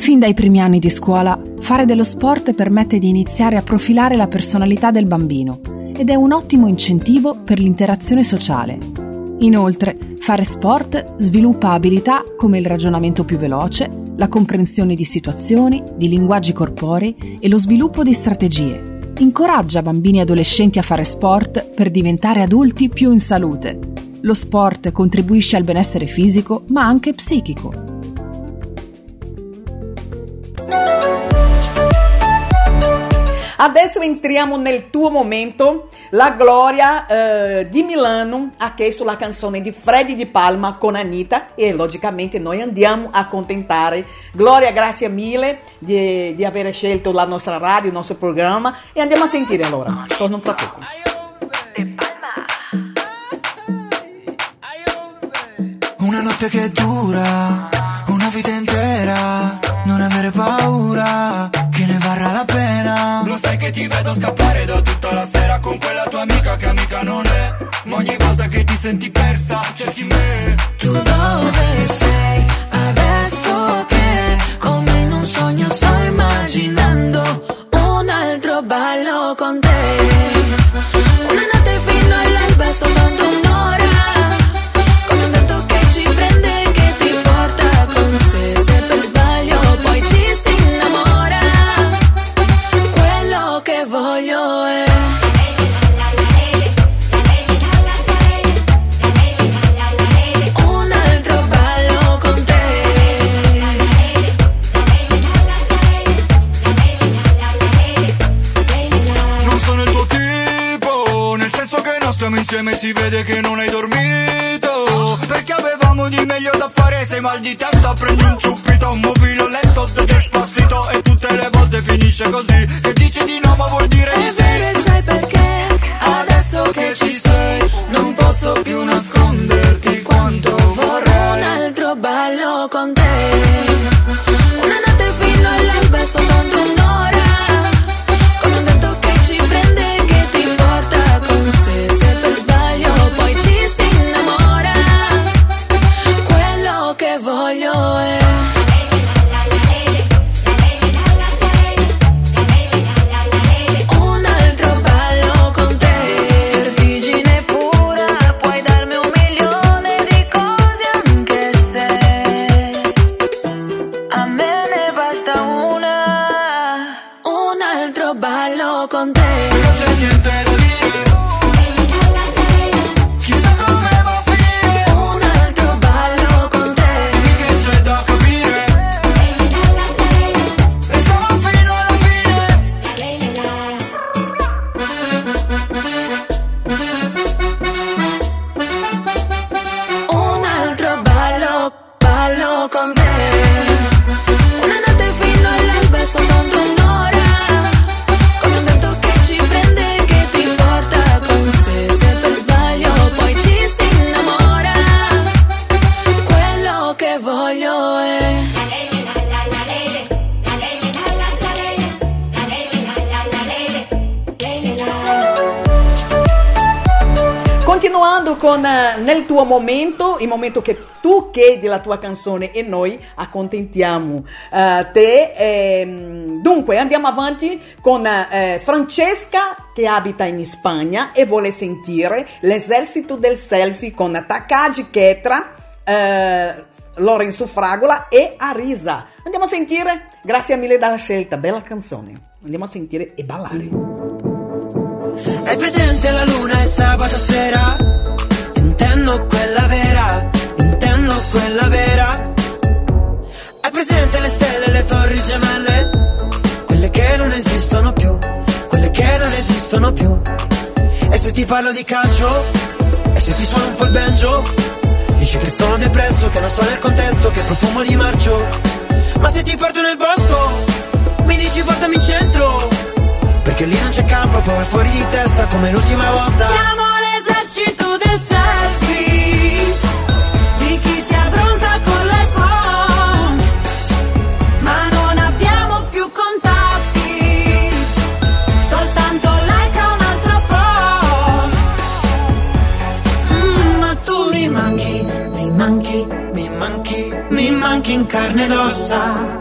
Fin dai primi anni di scuola, fare dello sport permette di iniziare a profilare la personalità del bambino ed è un ottimo incentivo per l'interazione sociale. Inoltre, fare sport sviluppa abilità come il ragionamento più veloce, la comprensione di situazioni, di linguaggi corporei e lo sviluppo di strategie. Incoraggia bambini e adolescenti a fare sport per diventare adulti più in salute. Lo sport contribuisce al benessere fisico ma anche psichico. Adesso entriamo nel tuo momento. La Gloria eh, di Milano ha chiesto la canzone di Freddy Di Palma con Anita e logicamente noi andiamo a accontentare. Gloria, grazie mille di, di aver scelto la nostra radio, il nostro programma e andiamo a sentire allora. Torno fra poco. Una notte che dura, una vita intera, non avere paura, che ne varrà la pena. Lo sai che ti vedo scappare da tutta la sera con quella tua amica che amica non è. Ma ogni volta che ti senti persa, cerchi me. Tu dove sei si vede che non hai dormito. Perché avevamo di meglio da fare, sei mal di testa, prendi un ciuppito, un mobile letto, te despacito e tutte le volte finisce così. Che dici di no ma vuol dire di È vero e sì. sai perché Adesso che ci sei Non posso più nasconderti Quanto vorrei Un altro ballo con te tuo momento, il momento che tu chiedi la tua canzone e noi accontentiamo eh, te. Ehm, dunque, andiamo avanti con eh, Francesca che abita in Spagna e vuole sentire l'esercito del selfie con Takagi Ketra, eh, Lorenzo Fragola e Arisa. Andiamo a sentire, grazie mille della scelta, bella canzone. Andiamo a sentire e ballare. Hai presente la luna e sabato sera? Intendo quella vera, intendo quella vera. Hai presente le stelle le torri gemelle? Quelle che non esistono più, quelle che non esistono più. E se ti parlo di calcio? E se ti suono un po' il banjo? Dici che sono depresso, che non sto nel contesto, che profumo di marcio. Ma se ti porto nel bosco, mi dici portami in centro. Perché lì non c'è campo, poi fuori di testa come l'ultima volta. Siamo l'esercito del selfie. Di chi si abbronza con l'iPhone. Ma non abbiamo più contatti. Soltanto like un altro post. Mm, Ma tu mi manchi, mi manchi, mi manchi, mi manchi in carne ed ossa.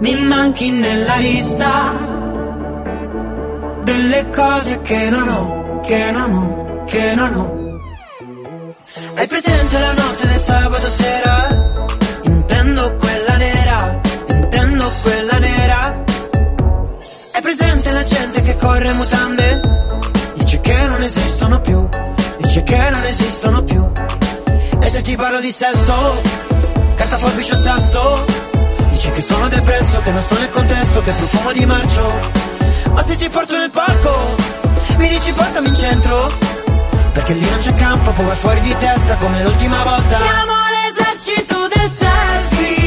Mi manchi nella lista Delle cose che non ho, che non ho, che non ho Hai presente la notte del sabato sera? Intendo quella nera, intendo quella nera. Hai presente la gente che corre mutande? Dice che non esistono più, dice che non esistono più. E se ti parlo di sesso, carta forbice o sasso? Dici che sono depresso, che non sto nel contesto, che profumo di marcio. Ma se ti porto nel parco, mi dici portami in centro? Perché lì non c'è campo, vai fuori di testa come l'ultima volta. Siamo l'esercito del selfie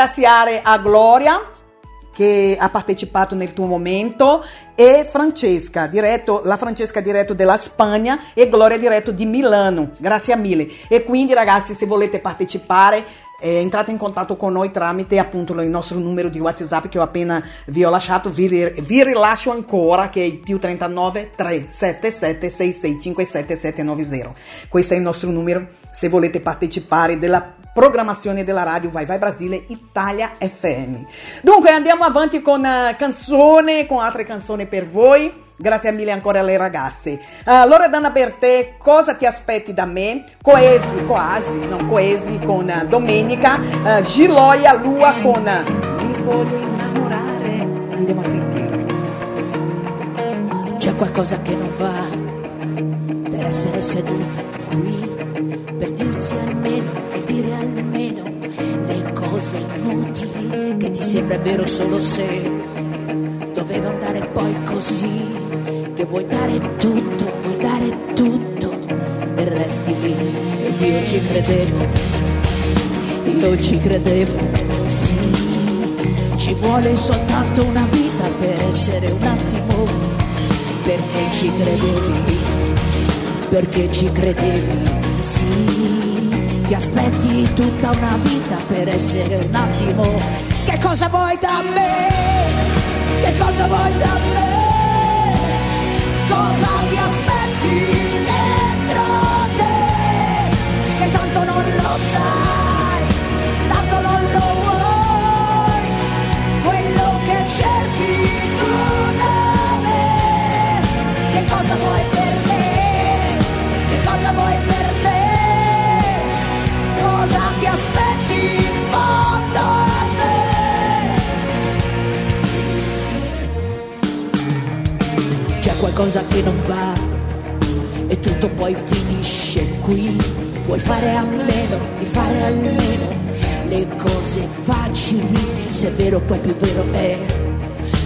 ringraziare a Gloria che ha partecipato nel tuo momento e Francesca, diretto, la Francesca diretto della Spagna e Gloria diretto di Milano. Grazie mille. E quindi ragazzi, se volete partecipare, eh, entrate in contatto con noi tramite appunto il nostro numero di WhatsApp che ho appena vi ho lasciato, vi, vi rilascio ancora che è il più 39 377 6657 790. Questo è il nostro numero se volete partecipare della programmazione della radio Vai Vai Brasile Italia FM. Dunque andiamo avanti con eh, canzone, con altre canzoni per voi. Grazie mille ancora alle ragazze. Uh, Loredana Bertè, cosa ti aspetti da me? Coesi, quasi, non coesi con eh, Domenica. Uh, Giloia Lua con Mi voglio innamorare. Andiamo a sentire. C'è qualcosa che non va per essere seduti qui, dirsi almeno e dire almeno le cose inutili che ti sembra vero solo se doveva andare poi così, che vuoi dare tutto, vuoi dare tutto e resti lì ed io ci credevo, io ci credevo, sì, ci vuole soltanto una vita per essere un attimo perché ci credevi, perché ci credevi, sì, ti aspetti tutta una vita per essere un attimo che cosa vuoi da me? Che cosa vuoi da me? Cosa qualcosa che non va e tutto poi finisce qui. Puoi fare a meno di fare almeno le cose facili, se è vero poi più vero è.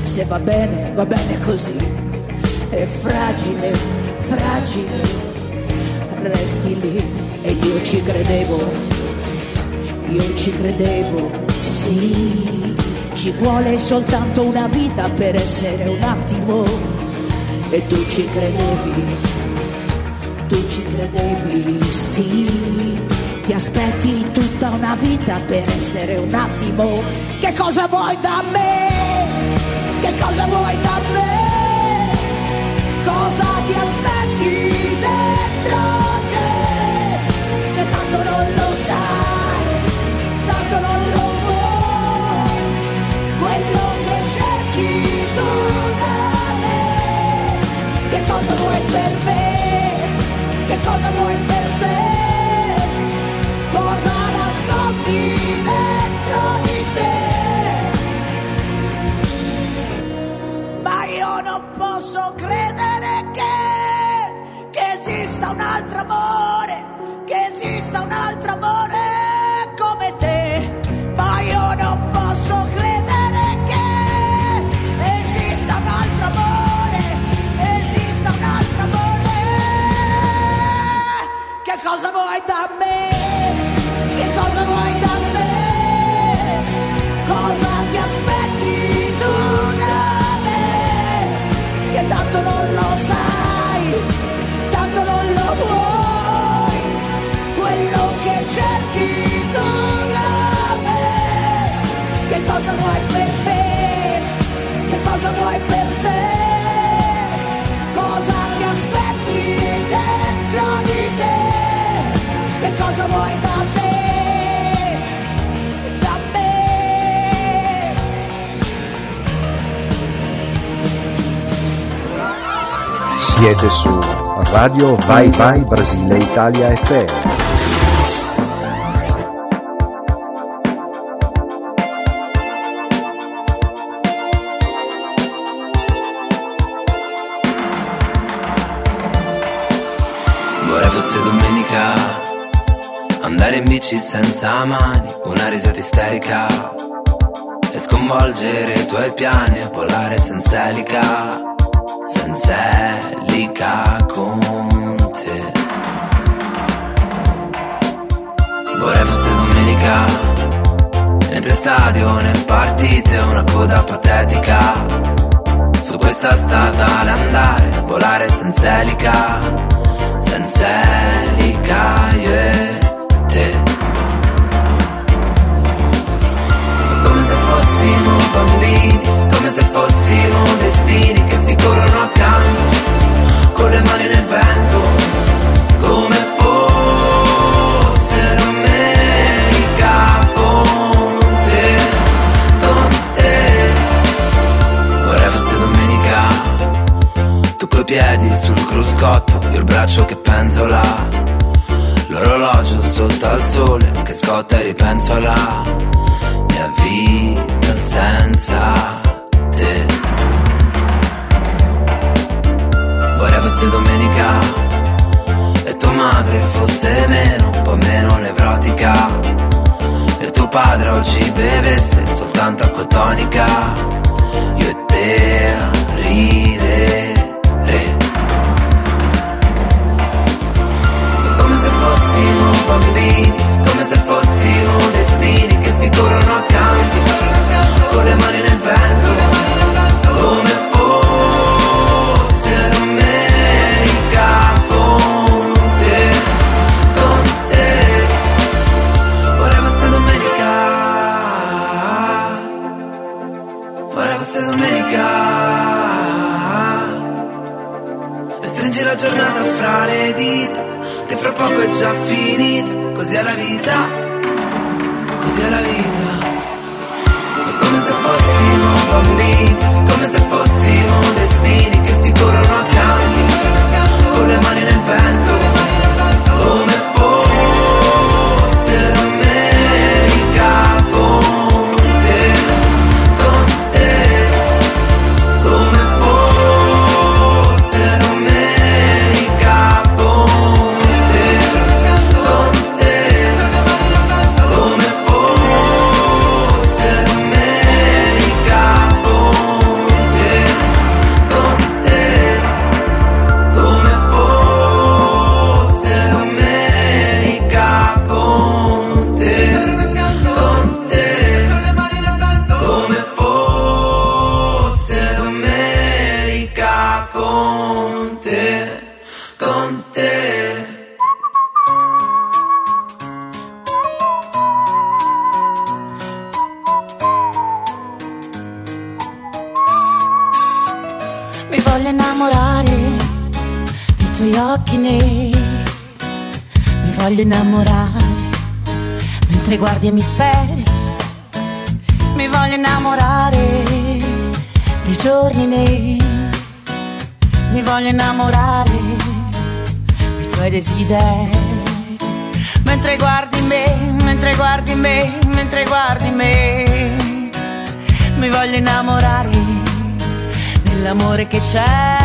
Se va bene, va bene così. È fragile, fragile. Resti lì e io ci credevo, io ci credevo, sì. Ci vuole soltanto una vita per essere un attimo e tu ci credevi, tu ci credevi, sì. Ti aspetti tutta una vita per essere un attimo. Che cosa vuoi da me? Che cosa vuoi da me? Cosa ti aspetti dentro vuoi per me? Che cosa vuoi per te? Cosa ti aspetti dentro di te? Che cosa vuoi da me? Siete su Radio Vai Vai Brasile Italia FM. Senza mani Una risata isterica. E sconvolgere i tuoi piani E volare senza elica Senza elica con te. Vorrei fosse domenica Niente stadio né partite Una coda patetica. Su questa strada andare Volare senza elica senza elica io e te se fossimo bambini come se fossimo destini che si corrono accanto con le mani nel vento come fosse domenica con te con te. Vorrei fosse domenica tu coi piedi sul cruscotto, io il braccio che penzola L'orologio sotto al sole che scotta e ripenso alla mia vita senza te. Vorrei fosse domenica e tua madre fosse meno, un po' meno nevrotica. E tuo padre oggi bevesse soltanto acqua tonica. Io e te a ridere. Come se fossimo bambini, corrono accanto, con le mani nel vento, come fosse domenica con te, con te, vorrei fosse domenica. Domenica. E stringi la giornata fra le dita che fra poco è già finita così è la vita è la vita come se fossimo bambini come se fossimo destini occhi neri. Mi voglio innamorare mentre guardi e mi speri. Mi voglio innamorare dei giorni neri. Mi voglio innamorare dei tuoi desideri. Mentre guardi me, mentre guardi me, mentre guardi me. Mi voglio innamorare dell'amore che c'è.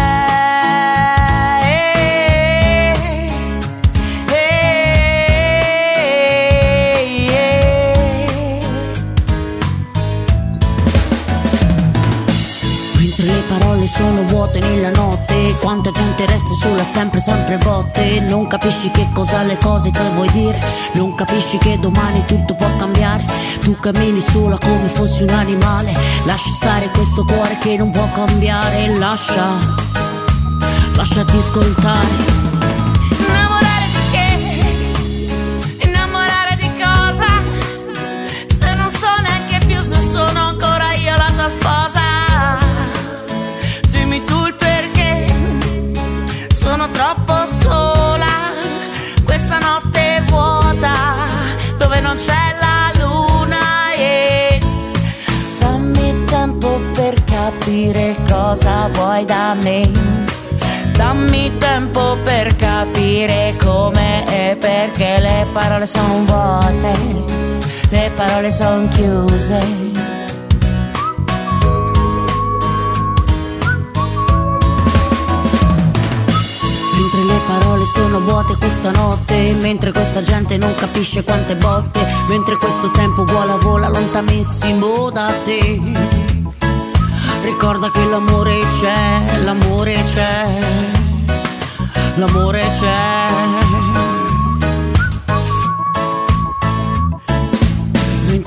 Sono vuote nella notte Quanta gente resta sola sempre sempre botte. Non capisci che cosa le cose che vuoi dire Non capisci che domani tutto può cambiare. Tu cammini sola come fossi un animale Lascia stare questo cuore che non può cambiare. Lascia, lasciati ascoltare parole sono vuote, le parole sono chiuse. Mentre le parole sono vuote questa notte, mentre questa gente non capisce quante botte, mentre questo tempo vola vola lontanissimo da te. Ricorda che l'amore c'è, l'amore c'è, l'amore c'è.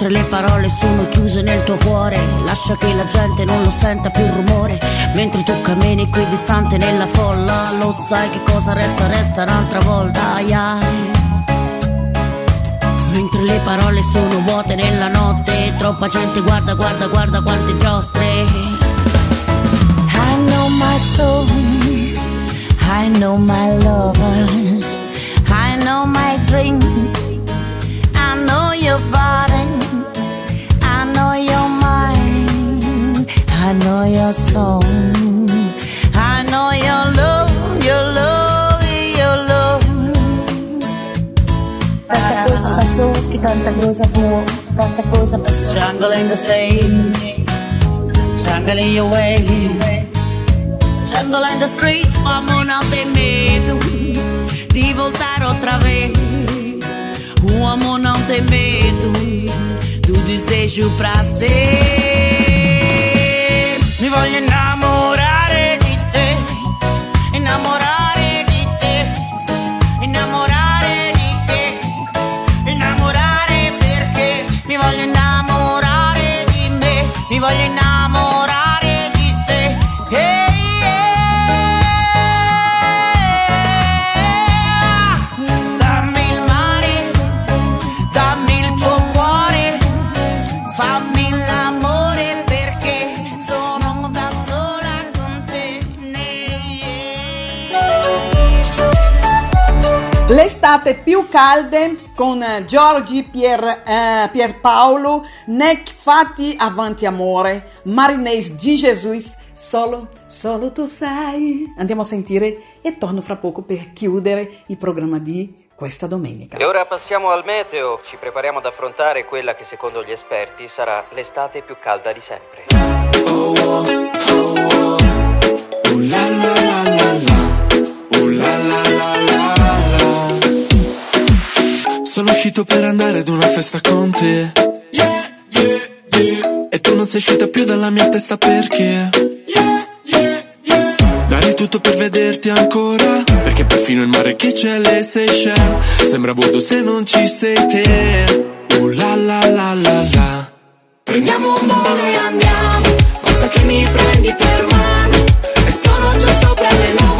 Mentre le parole sono chiuse nel tuo cuore, lascia che la gente non lo senta più il rumore. Mentre tu cammini qui distante nella folla, lo sai che cosa resta, resta un'altra volta. Ai. Mentre le parole sono vuote nella notte, troppa gente guarda, guarda, guarda quante giostre. I know my soul, I know my lover, I know my dream, I know your song, I know your love, your love, your love. Tanta cosa passò, che tanta cosa fu, tanta cosa passò. Jungle in the state, jungle in your way. Jungle in the street, amor não tem medo de voltar outra vez. O amor não tem medo do desejo pra ser. Mi voglio innamorare L'estate più calde con eh, Giorgi Pier, eh, Pierpaolo, Nec Fatti Avanti Amore, Marinese di Jesus, solo, solo tu sai. Andiamo a sentire e torno fra poco per chiudere il programma di questa domenica. E ora passiamo al meteo, ci prepariamo ad affrontare quella che secondo gli esperti sarà l'estate più calda di sempre. Sono uscito per andare ad una festa con te. E tu non sei uscita più dalla mia testa perché? Darei tutto per vederti ancora. Perché perfino il mare che c'è le Seychelles sembra vuoto se non ci sei te. Uh la la la la la. Prendiamo un volo e andiamo, basta che mi prendi per mano. E sono già sopra le nuvole,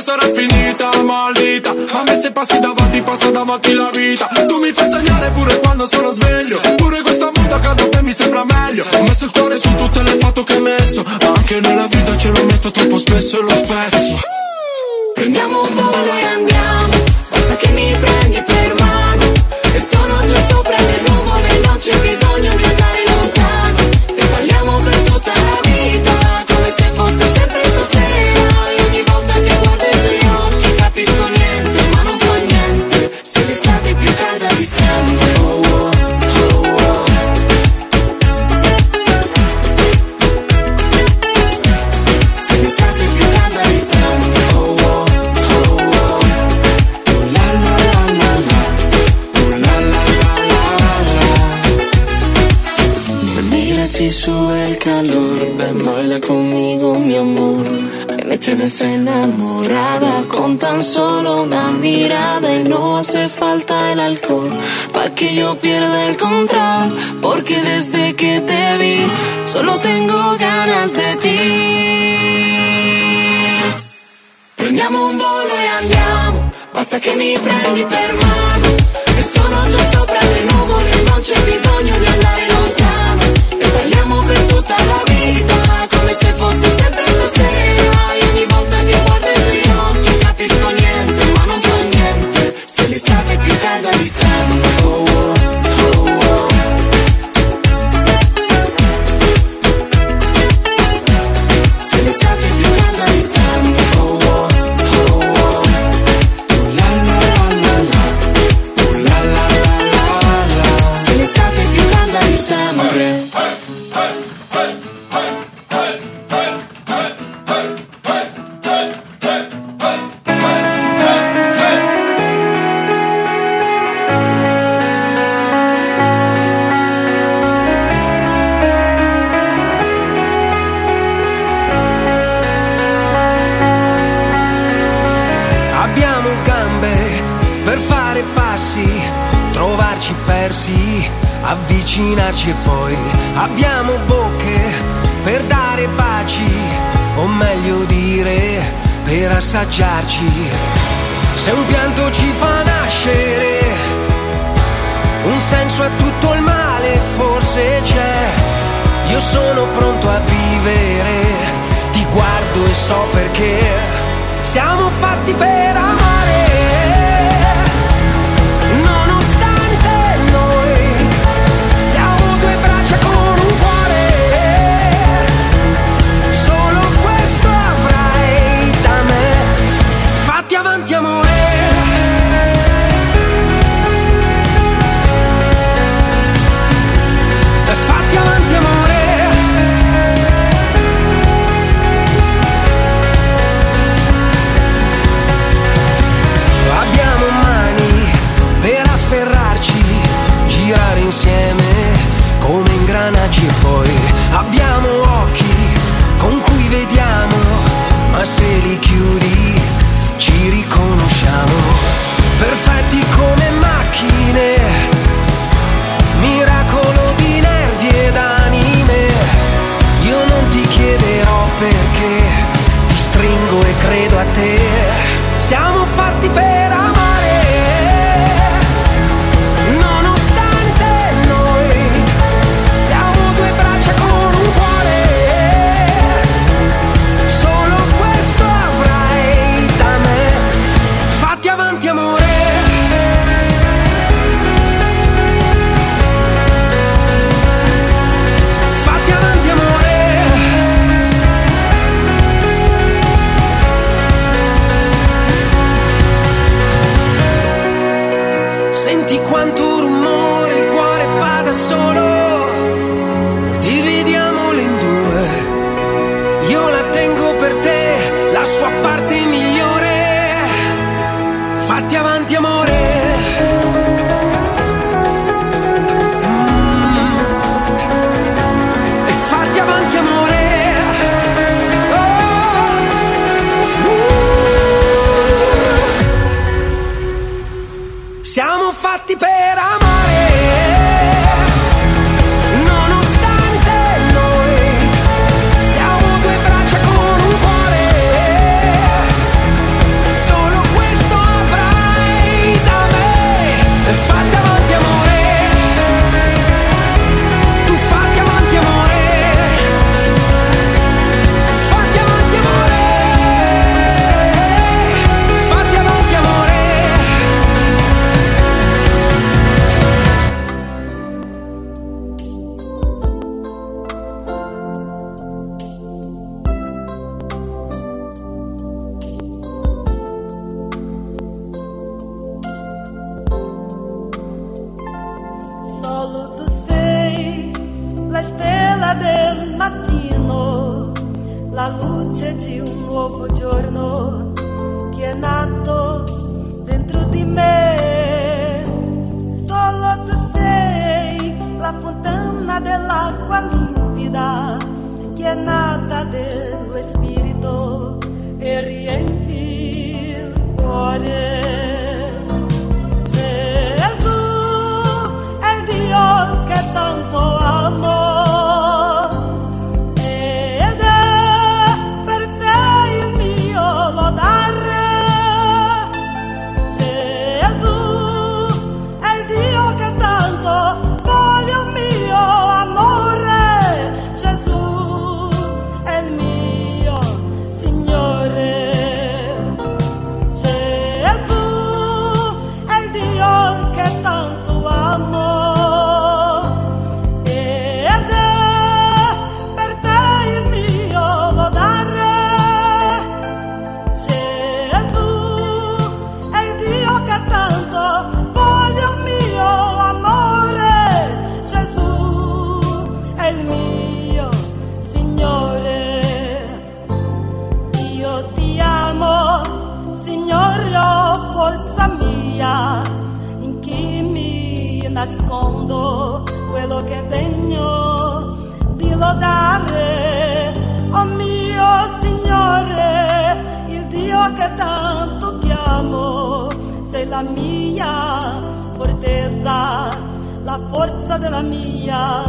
Per questo era finita, maldita. A me se passi davanti, passa davanti la vita. Tu mi fai sognare pure quando sono sveglio. Pure questo mondo accanto a te mi sembra meglio. Ho messo il cuore su tutte le foto che hai messo. Ma anche nella vita ce lo metto troppo spesso e lo spezzo. Prendiamo un volo e andiamo, enamorada con tan solo una mirada y no hace falta el alcohol. Pa que yo pierda el control porque desde que te vi solo tengo ganas de ti. Prendiamo un volo e andiamo basta che mi prendi per mano e sono già sopra le nuvole non c'è bisogno di andare lontano e parliamo per tutta la vita come se fosse sempre stasera avvicinarci e poi abbiamo bocche per dare baci, o meglio dire, per assaggiarci. Se un pianto ci fa nascere, un senso a tutto il male forse c'è. Io sono pronto a vivere, ti guardo e so perché. Siamo fatti per amare. La luce di un nuovo giorno della mia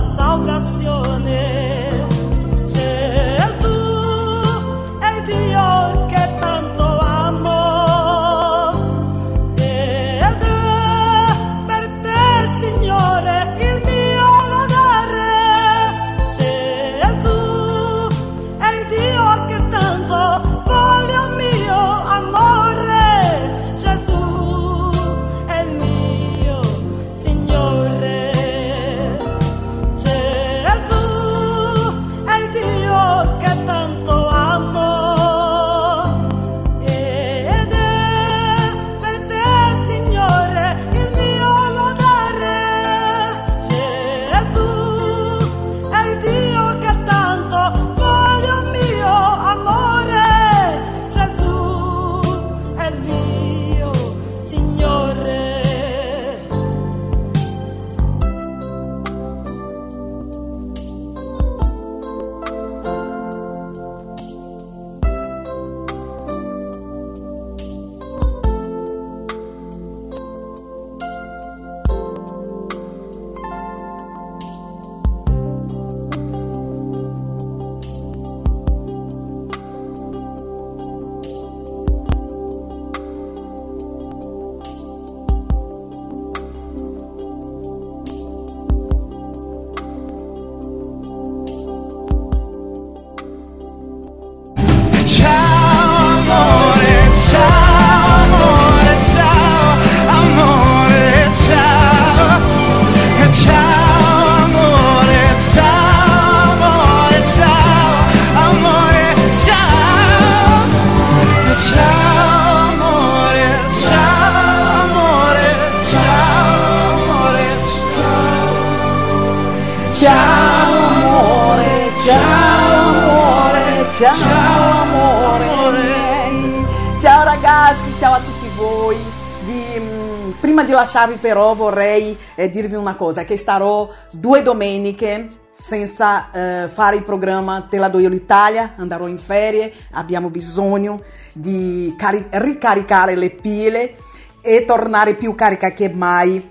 prima di lasciarvi però vorrei eh, dirvi una cosa, che starò due domeniche senza eh, fare il programma Te la do io l'Italia, andrò in ferie, abbiamo bisogno di cari- ricaricare le pile e tornare più carica che mai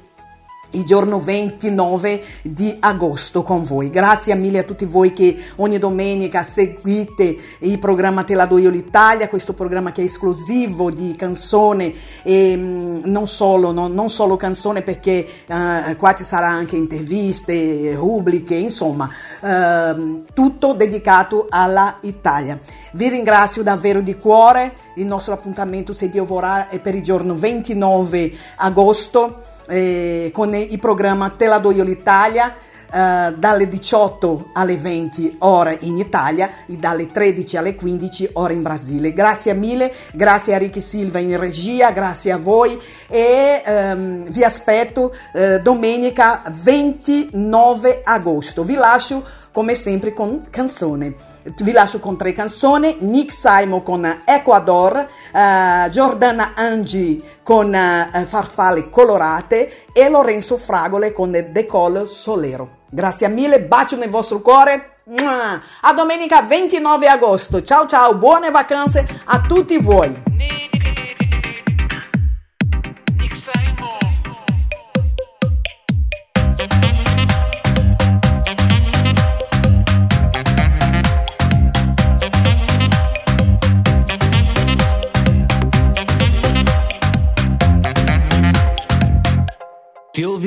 il giorno 29 di agosto con voi. Grazie mille a tutti voi che ogni domenica seguite il programma Te la do io l'Italia, questo programma che è esclusivo di canzone e mm, non solo, no, non solo canzone perché eh, qua ci sarà anche interviste, rubriche, insomma, ehm, tutto dedicato alla Italia. Vi ringrazio davvero di cuore, il nostro appuntamento se Dio vorrà è per il giorno 29 agosto eh, con il programma Te la do io l'Italia eh, dalle 18 alle 20 ore in Italia e dalle 13 alle 15 ore in Brasile. Grazie mille, grazie a Ricky Silva in regia, grazie a voi e ehm, vi aspetto eh, domenica 29 agosto. Vi lascio come sempre con canzone. Vi lascio con tre canzoni, Nick Simon con Ecuador, eh, Giordana Angi con eh, Farfalle Colorate e Lorenzo Fragole con Decol Solero. Grazie mille, bacio nel vostro cuore. A domenica 29 agosto. Ciao ciao, buone vacanze a tutti voi.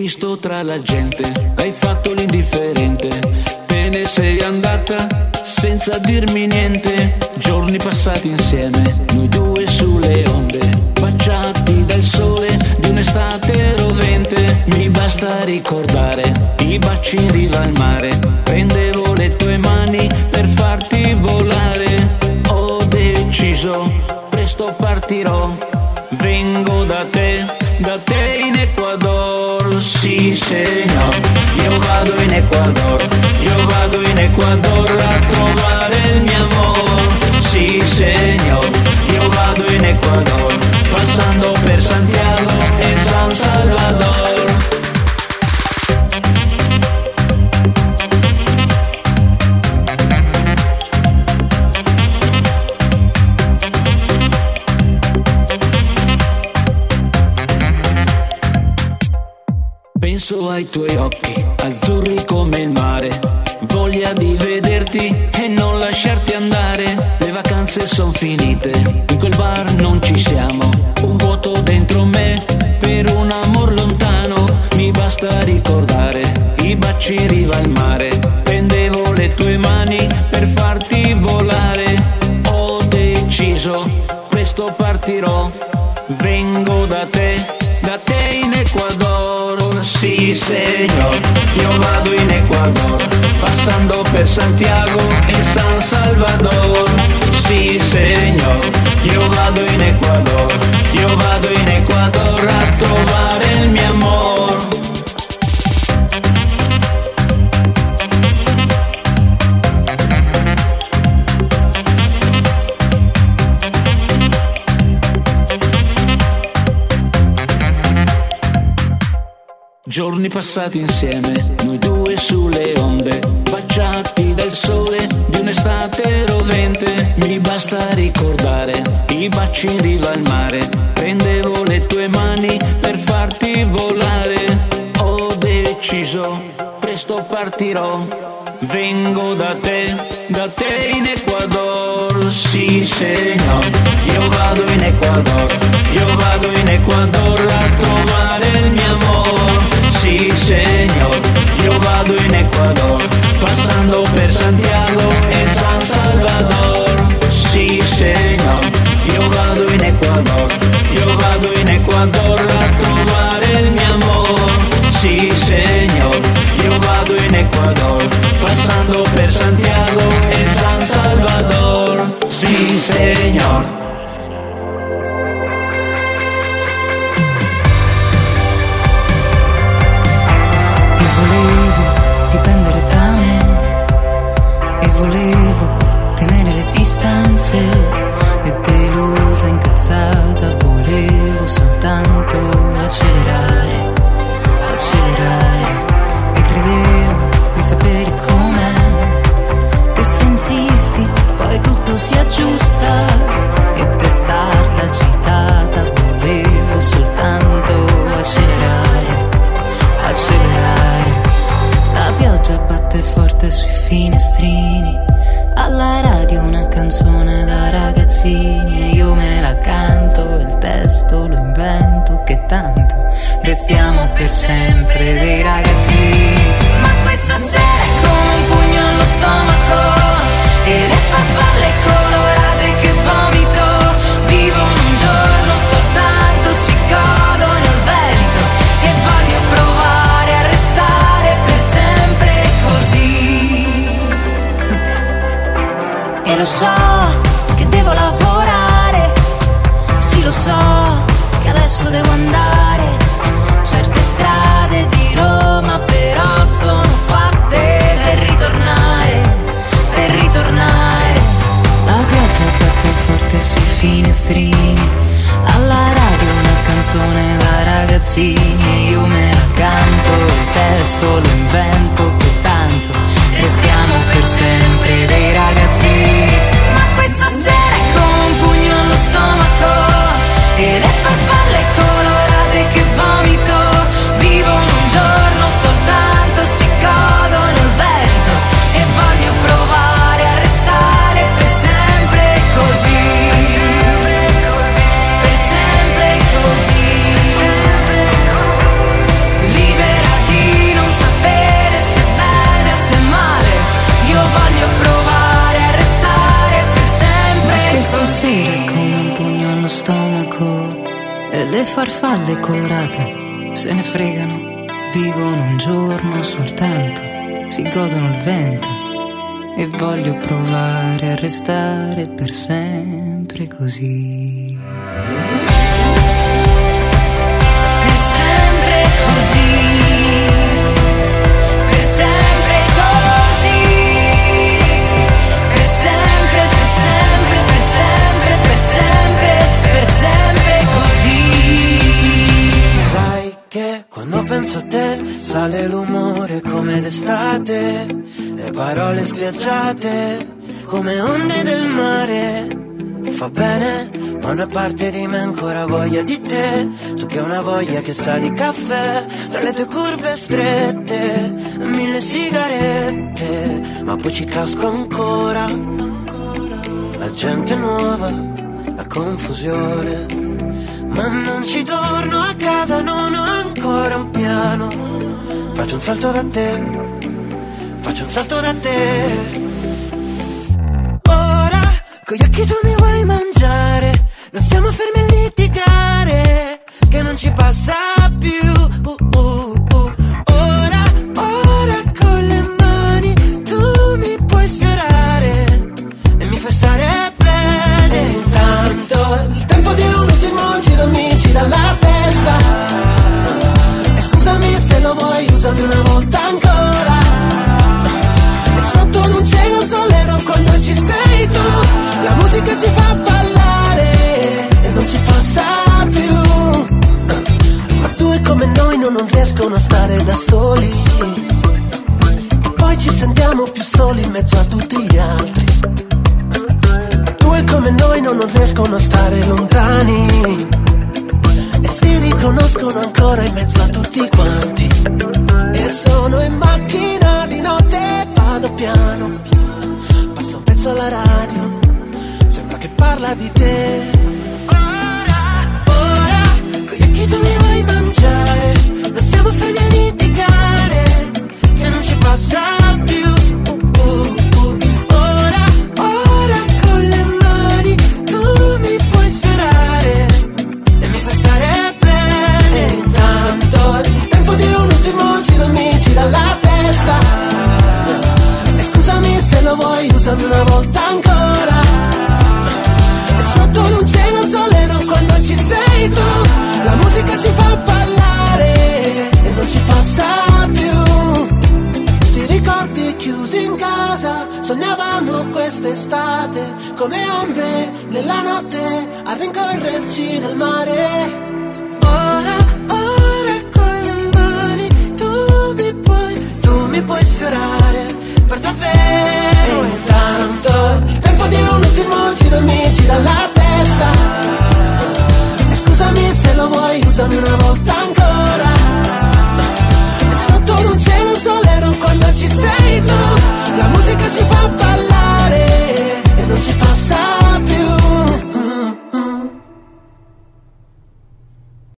Visto tra la gente, hai fatto l'indifferente, te ne sei andata senza dirmi niente. Giorni passati insieme, noi due sulle onde, baciati dal sole di un'estate rovente. Mi basta ricordare i baci in riva mare, prendevo le tue mani per farti volare. Ho deciso, presto partirò, vengo da te, Ecuador, sì signor, io vado in Ecuador, io vado in Ecuador a trovare il mio amor, sì signor, io vado in Ecuador, Ai tuoi occhi, azzurri come il mare, voglia di vederti e non lasciarti andare. Le vacanze son finite, in quel bar non ci siamo, un vuoto dentro me per un amor lontano. Mi basta ricordare i baci riva al mare, prendevo le tue mani per farti volare. Ho deciso, presto partirò, vengo da te, da te in Ecuador, sì signor, io vado in Ecuador, passando per Santiago e San Salvador, sì signor, io vado in Ecuador, io vado in Ecuador passati insieme, noi due sulle onde, baciati dal sole di un'estate rovente. Mi basta ricordare i baci in riva al mare, prendevo le tue mani per farti volare. Ho deciso, presto partirò, vengo da te, da te in Ecuador, sì signor, io vado in Ecuador, io vado in Ecuador sì signor, io vado in Ecuador, passando per Santiago e San Salvador, sì signor, io vado in Ecuador, io vado in Ecuador a trovare il mio amor, sì signor, io vado in Ecuador, passando per Santiago e San Salvador, sì signor. passata volevo soltanto accelerare, accelerare. E credevo di sapere com'è. Che se insisti poi tutto si aggiusta. E testarda agitata volevo soltanto accelerare, accelerare. La pioggia batte forte sui finestrini. Alla radio una canzone da ragazzini e io me la canto, il testo lo invento che tanto restiamo per sempre dei ragazzini. Ma questa sera è come un pugno allo stomaco e le farfalle lo so che devo lavorare Sì lo so che adesso devo andare Certe strade di Roma però sono fatte per ritornare, per ritornare. La pioggia batte forte sui finestrini. Alla radio una canzone da ragazzini. Io me la canto, il testo lo invento che tanto restiamo per sempre dei le farfalle colorate se ne fregano. Vivono un giorno soltanto, si godono il vento e voglio provare a restare per sempre così. Per sempre così. Per sempre quando penso a te sale l'umore come d'estate, le parole spiaggiate come onde del mare. Fa bene, ma una parte di me ancora voglia di te. Tu che hai una voglia che sa di caffè, tra le tue curve strette, mille sigarette, ma poi ci casco ancora. La gente nuova, la confusione. Ma non ci torno a casa, ho ancora un piano. Faccio un salto da te, faccio un salto da te. Ora, con gli occhi tu mi vuoi mangiare. Non stiamo fermi a litigare, che non ci passa più. Non riescono a stare da soli. E poi ci sentiamo più soli in mezzo a tutti gli altri. Due come noi non non riescono a stare lontani. E si riconoscono ancora in mezzo a tutti quanti. E sono in macchina di notte, vado piano. Passa un pezzo alla radio, sembra che parla di te. Non fermi a litigare, che non ci passa più. Uh, uh, uh. Ora, ora con le mani tu mi puoi sfiorare e mi fai stare bene. Intanto il tempo di un ultimo giro mi gira la testa. E scusami se lo vuoi, usami una volta ancora. E sotto un cielo solero quando ci sei tu, la musica ci fa quest'estate, come ombre nella notte a rincorrerci nel mare. Ora, ora con le mani tu mi puoi, tu mi puoi sfiorare per davvero. E intanto il tempo di un ultimo giro mi gira la testa. E scusami se lo vuoi, usami una